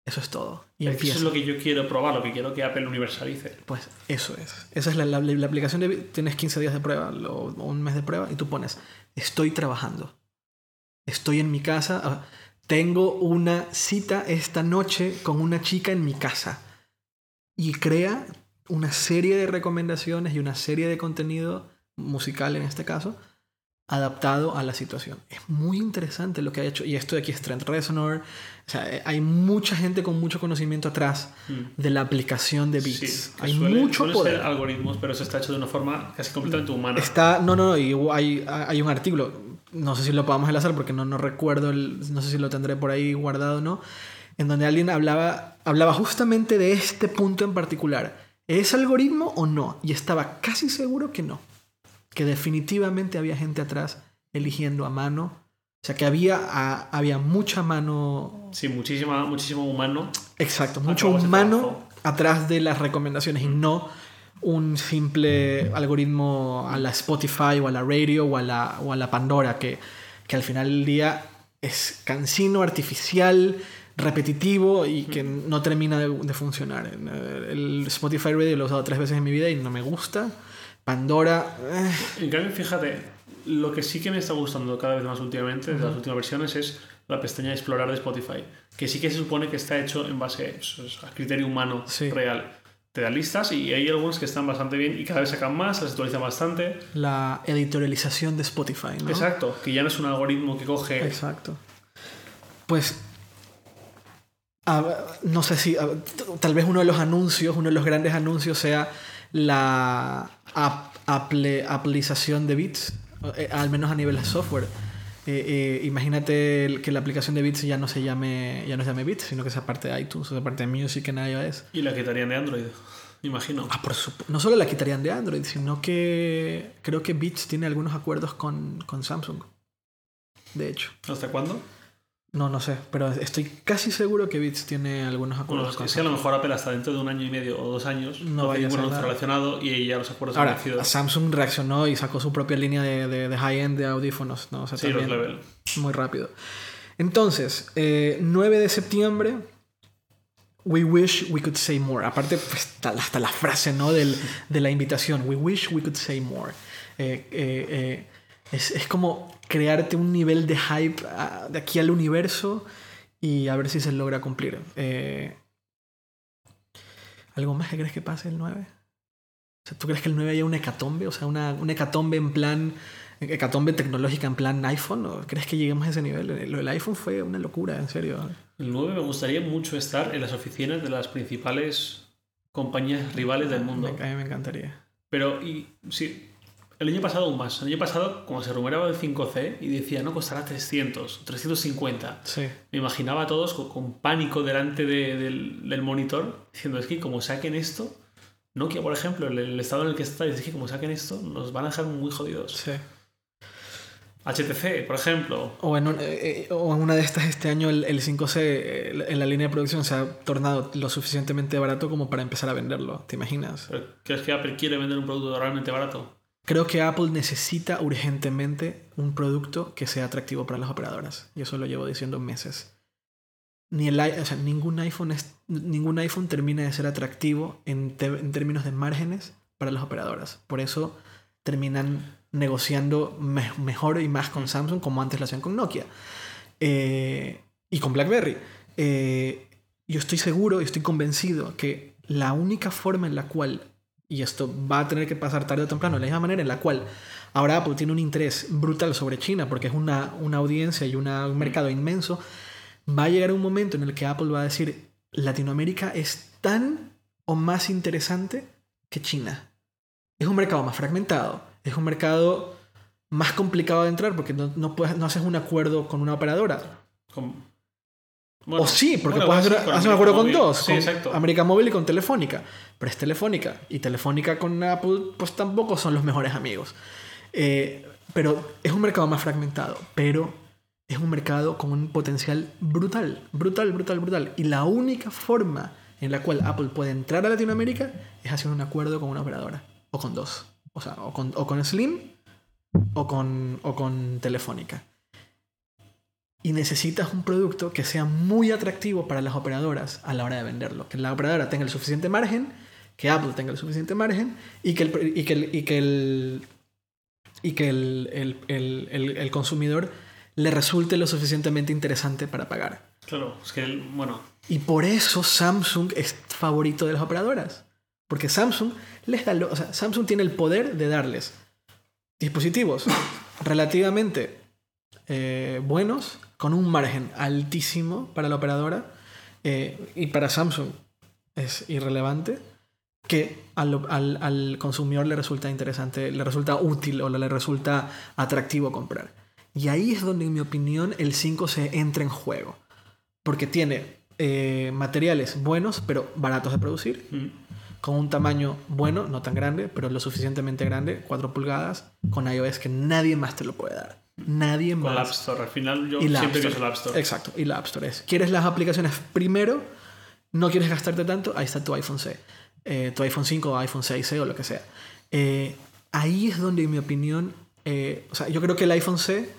Eso es todo. Y Eso es lo que yo quiero probar, lo que quiero que Apple universalice. Pues eso es. Esa es la, la- la aplicación de... Tienes 15 días de prueba o un mes de prueba y tú pones, estoy trabajando. Estoy en mi casa. ah, Tengo una cita esta noche con una chica en mi casa. Y crea una serie de recomendaciones y una serie de contenido musical en este caso adaptado a la situación. Es muy interesante lo que ha hecho. Y esto de aquí es Trent Reznor. O sea, eh, hay mucha gente con mucho conocimiento atrás Hmm. de la aplicación de Beats. Sí, hay suele- mucho suelen poder. algoritmos, pero eso está hecho de una forma casi completamente humana. Está, no, no, no, y hay, hay un artículo, no sé si lo podamos enlazar porque no, no recuerdo, el- no sé si lo tendré por ahí guardado o no, en donde alguien hablaba, hablaba justamente de este punto en particular. ¿Es algoritmo o no? Y estaba casi seguro que no. Que definitivamente había gente atrás eligiendo a mano. O sea, que había, a- había mucha mano Sí, muchísima, muchísimo humano. Exacto, mucho humano atrás de las recomendaciones y no un simple algoritmo a la Spotify o a la radio o a la, o a la Pandora que, que al final del día es cansino, artificial, repetitivo y que no termina de, de funcionar. El Spotify Radio lo he usado tres veces en mi vida y no me gusta. Pandora... eh, En cambio, fíjate, lo que sí que me está gustando cada vez más últimamente, de las últimas versiones, es la pestaña de explorar de Spotify. Que sí que se supone que está hecho en base pues, a criterio humano Sí. real. Te da listas y hay algunos que están bastante bien y cada vez sacan más, las actualizan bastante. la editorialización de Spotify, ¿no? Exacto, que ya no es un algoritmo que coge. Exacto. Pues. a- no sé si. a- tal vez uno de los anuncios, uno de los grandes anuncios sea la ap- aple- aplicación de bits, eh, al menos a nivel de software. Eh, eh, imagínate el- que la aplicación de bits ya no se llame ya no se llame bits, sino que sea parte de iTunes o sea parte de Music en iOS. Y la quitarían de Android, me imagino. Ah, por supuesto. No solo la quitarían de Android, sino que creo que Beats tiene algunos acuerdos con, con Samsung. De hecho. ¿Hasta cuándo? No, no sé, pero estoy casi seguro que Beats tiene algunos Bueno, acuerdos es con que a lo mejor Apple hasta dentro de un año y medio o dos años No vaya a nada. relacionado y ya los acuerdos han Ahora, vencido. Samsung reaccionó y sacó su propia línea de, de, de high-end de audífonos, ¿no? O sea, Sí, los level. muy rápido. Entonces, eh, 9 de septiembre, We wish we could say more. Aparte, pues, hasta, hasta la frase, ¿no? Del, de la invitación. We wish we could say more. Eh, eh, eh, es, es como crearte un nivel de hype ah, de aquí al universo y a ver si se logra cumplir. Eh, ¿Algo más que crees que pase el 9? O sea, ¿Tú crees que el 9 haya una hecatombe? O sea, una, una hecatombe en plan. Hecatombe tecnológica en plan iPhone. ¿O crees que lleguemos a ese nivel? Lo del iPhone fue una locura, en serio. El 9 me gustaría mucho estar en las oficinas de las principales compañías rivales del mundo. Me- a mí me encantaría. Pero, y, sí, el año pasado aún más. El año pasado, como se rumoreaba el 5C y decía, no, costará 300 o 350. Sí. Me imaginaba a todos con, con pánico delante de- del, del monitor, diciendo, es que como saquen esto, Nokia, por ejemplo, el, el estado en el que está, dice que como saquen esto, nos van a dejar muy jodidos. Sí. HTC, por ejemplo, O en, un- eh, eh, o en una de estas este año el, el 5C eh, en la línea de producción se ha tornado lo suficientemente barato como para empezar a venderlo. ¿Te imaginas? ¿pero ¿crees que Apple quiere vender un producto realmente barato? Creo que Apple necesita urgentemente un producto que sea atractivo para las operadoras. Y eso lo llevo diciendo meses. Ni el, ningún, iPhone ningún iPhone termina de ser atractivo en, términos de márgenes para las operadoras. Por eso terminan negociando me- mejor y más con Samsung como antes lo hacían con Nokia. Eh, y con BlackBerry. Eh, yo estoy seguro y estoy convencido que la única forma en la cual y esto va a tener que pasar tarde o temprano, de la misma manera en la cual ahora Apple tiene un interés brutal sobre China, porque es una, una audiencia y un mercado inmenso, va a llegar un momento en el que Apple va a decir, Latinoamérica es tan o más interesante que China. Es un mercado más fragmentado, es un mercado más complicado de entrar porque no, no, puedes, no haces un acuerdo con una operadora. Con- o sí, porque bueno, puedes hacer, hacer un acuerdo con dos, con exacto. América Móvil y con Telefónica. Pero es Telefónica. Y Telefónica con Apple, pues tampoco son los mejores amigos. Eh, pero es un mercado más fragmentado. Pero es un mercado con un potencial brutal, brutal, brutal, brutal. Y la única forma en la cual Apple puede entrar a Latinoamérica es haciendo un acuerdo con una operadora, o con dos, o sea, o con, o con Slim o con, o con Telefónica. Y necesitas un producto que sea muy atractivo para las operadoras a la hora de venderlo. Que la operadora tenga el suficiente margen, que Apple tenga el suficiente margen y que el, y que el, y que el, y que el, el, el, consumidor le resulte lo suficientemente interesante para pagar. Claro, es que, el- bueno, Y por eso Samsung es favorito de las operadoras. Porque Samsung les da lo- o sea, Samsung tiene el poder de darles dispositivos relativamente eh, buenos, con un margen altísimo para la operadora. eh, y para Samsung es irrelevante. Que al, al- al consumidor le resulta interesante, le resulta útil o le resulta atractivo comprar. Y ahí es donde, en mi opinión, el 5 se entra en juego. Porque tiene eh, materiales buenos, pero baratos de producir, mm, con un tamaño bueno, no tan grande, pero lo suficientemente grande, 4 pulgadas, con iOS que nadie más te lo puede dar. Nadie con la App más. Store. Al final yo Y la siempre uso la App Store. Exacto, y la App Store es. ¿Quieres las aplicaciones primero? ¿No quieres gastarte tanto? Ahí está tu iPhone C. Eh, tu iPhone 5 o iPhone 6C o lo que sea. Eh, ahí es donde, en mi opinión, eh, o sea, yo creo que el iPhone C,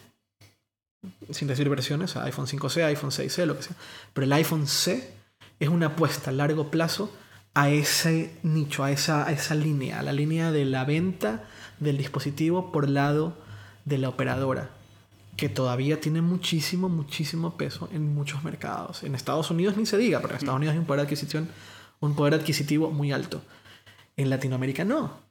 sin decir versiones, o sea, iPhone 5C, iPhone 6C, lo que sea, pero el iPhone C es una apuesta a largo plazo a ese nicho, a esa, a esa línea, a la línea de la venta del dispositivo por lado de la operadora, que todavía tiene muchísimo, muchísimo peso en muchos mercados. En Estados Unidos ni se diga, porque en Estados Unidos hay un poder, de adquisición, un poder adquisitivo muy alto. En Latinoamérica no.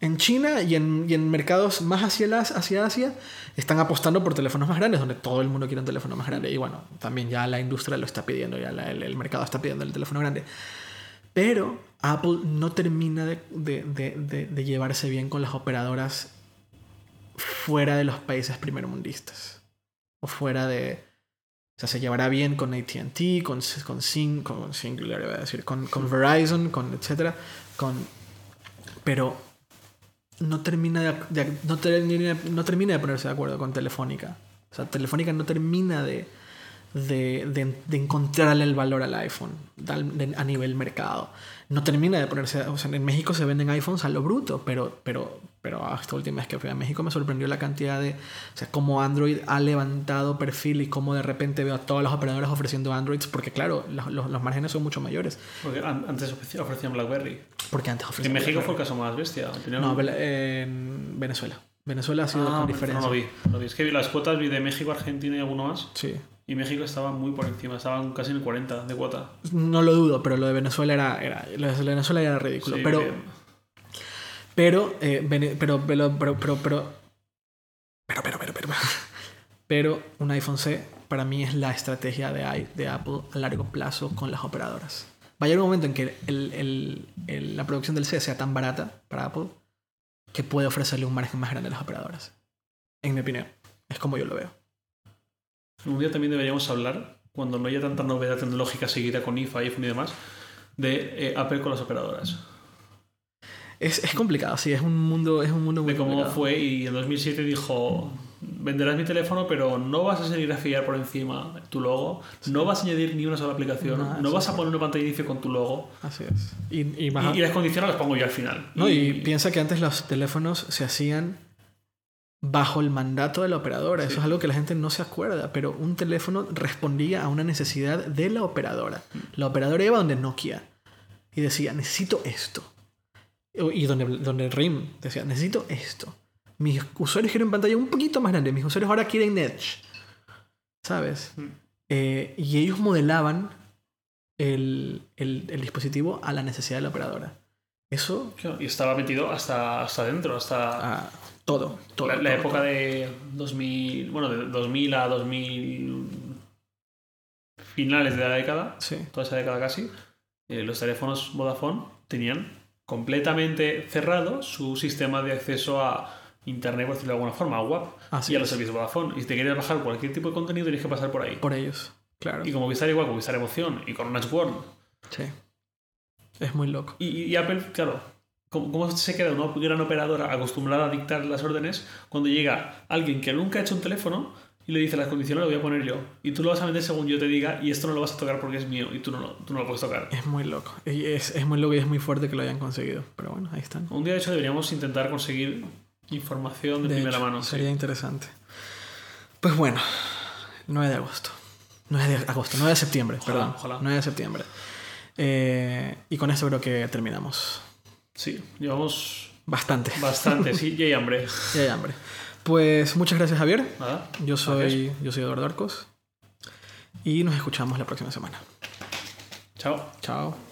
En China y en, y en mercados más hacia, las, hacia Asia están apostando por teléfonos más grandes, donde todo el mundo quiere un teléfono más grande. Y bueno, también ya la industria lo está pidiendo, ya la- el, el mercado está pidiendo el teléfono grande. Pero Apple no termina de, de- de- de- de llevarse bien con las operadoras fuera de los países primermundistas. O fuera de... O sea, se llevará bien con ATT, con, con, Sing, con Singular, iba a decir, con, con Verizon, con etcétera, con... Pero no termina de, de- no, termina, no termina de ponerse de acuerdo con Telefónica. O sea, Telefónica no termina de, de, de- de encontrarle el valor al iPhone a nivel mercado. No termina de ponerse... O sea, en México se venden iPhones a lo bruto, pero, pero, pero esta última vez que fui a México me sorprendió la cantidad de... O sea, cómo Android ha levantado perfil y cómo de repente veo a todas las operadoras ofreciendo Androids, porque claro, los, los- los márgenes son mucho mayores. Porque an- antes ofrecían BlackBerry. Porque antes En ofrecían... México fue el caso más bestia. No, en Venezuela. Venezuela ha sido Ah, con diferencia. no lo vi, lo vi. Es que vi las cuotas vi de México, Argentina y alguno más. Sí. Y México estaba muy por encima, estaban casi en el 40 de cuota. No lo dudo, pero lo de Venezuela era, era, lo de Venezuela era ridículo. Sí, pero, bien. Pero, eh, pero, pero, pero, pero, pero, pero, pero, pero, pero, pero un iPhone C para mí es la estrategia de, de Apple a largo plazo con las operadoras. Va a llegar un momento en que el- el- el- la producción del C sea tan barata para Apple que puede ofrecerle un margen más grande a las operadoras. En mi opinión. Es como yo lo veo. Un día también deberíamos hablar, cuando no haya tanta novedad tecnológica seguida con IFA, iPhone y demás, de eh, Apple con las operadoras. Es, es complicado, sí, es un mundo, es un mundo muy De cómo complicado. fue y en 2007 dijo, venderás mi teléfono, pero no vas a seguir a fiar por encima tu logo, no vas a añadir ni una sola aplicación, No, vas a poner una pantalla de inicio con tu logo. Así es. Y, y más- Y, y las condiciones las pongo yo al final. no, y piensa que antes los teléfonos se hacían bajo el mandato de la operadora. Eso es algo que la gente no se acuerda, pero un teléfono respondía a una necesidad de la operadora. La operadora iba donde Nokia y decía, necesito esto. Y donde, donde RIM decía, necesito esto. Mis usuarios quieren pantalla un poquito más grande. Mis usuarios ahora quieren Edge. ¿Sabes? Mm. Eh, y ellos modelaban el, el- el dispositivo a la necesidad de la operadora. Eso, Y estaba metido hasta, hasta adentro, hasta ah, todo, todo. la, la todo, época todo. de 2000, bueno, de 2000 a 2000 finales de la década, Sí, toda esa década casi, eh, los teléfonos Vodafone tenían completamente cerrado su sistema de acceso a Internet, por decirlo de alguna forma, a WAP así y a los servicios Vodafone. Y si te querías bajar cualquier tipo de contenido, tenías que pasar por ahí. Por ellos, claro. Y con Movistar igual, con Movistar Emoción y con Match World. Sí. Es muy loco. Y, y Apple, claro, ¿cómo, cómo se queda una gran operadora acostumbrada a dictar las órdenes cuando llega alguien que nunca ha hecho un teléfono y le dice las condiciones las voy a poner yo. Y tú lo vas a meter según yo te diga y esto no lo vas a tocar porque es mío y tú no, lo- tú no lo puedes tocar. Es muy loco. Y Es, es muy loco y es muy fuerte que lo hayan conseguido. Pero bueno, ahí están. Un día, de hecho, deberíamos intentar conseguir información de, De primera hecho, mano. sí. Sería interesante. Pues bueno, 9 de agosto. 9 de agosto, 9 de septiembre, Ojalá, perdón. ojalá. 9 de septiembre. Eh, y con esto creo que terminamos. Sí, llevamos Bastante. bastante, sí, y hay hambre. Ya hay hambre. Pues muchas gracias, Javier. Nada. Yo soy, yo soy Eduardo Arcos. Y nos escuchamos la próxima semana. Chao. Chao.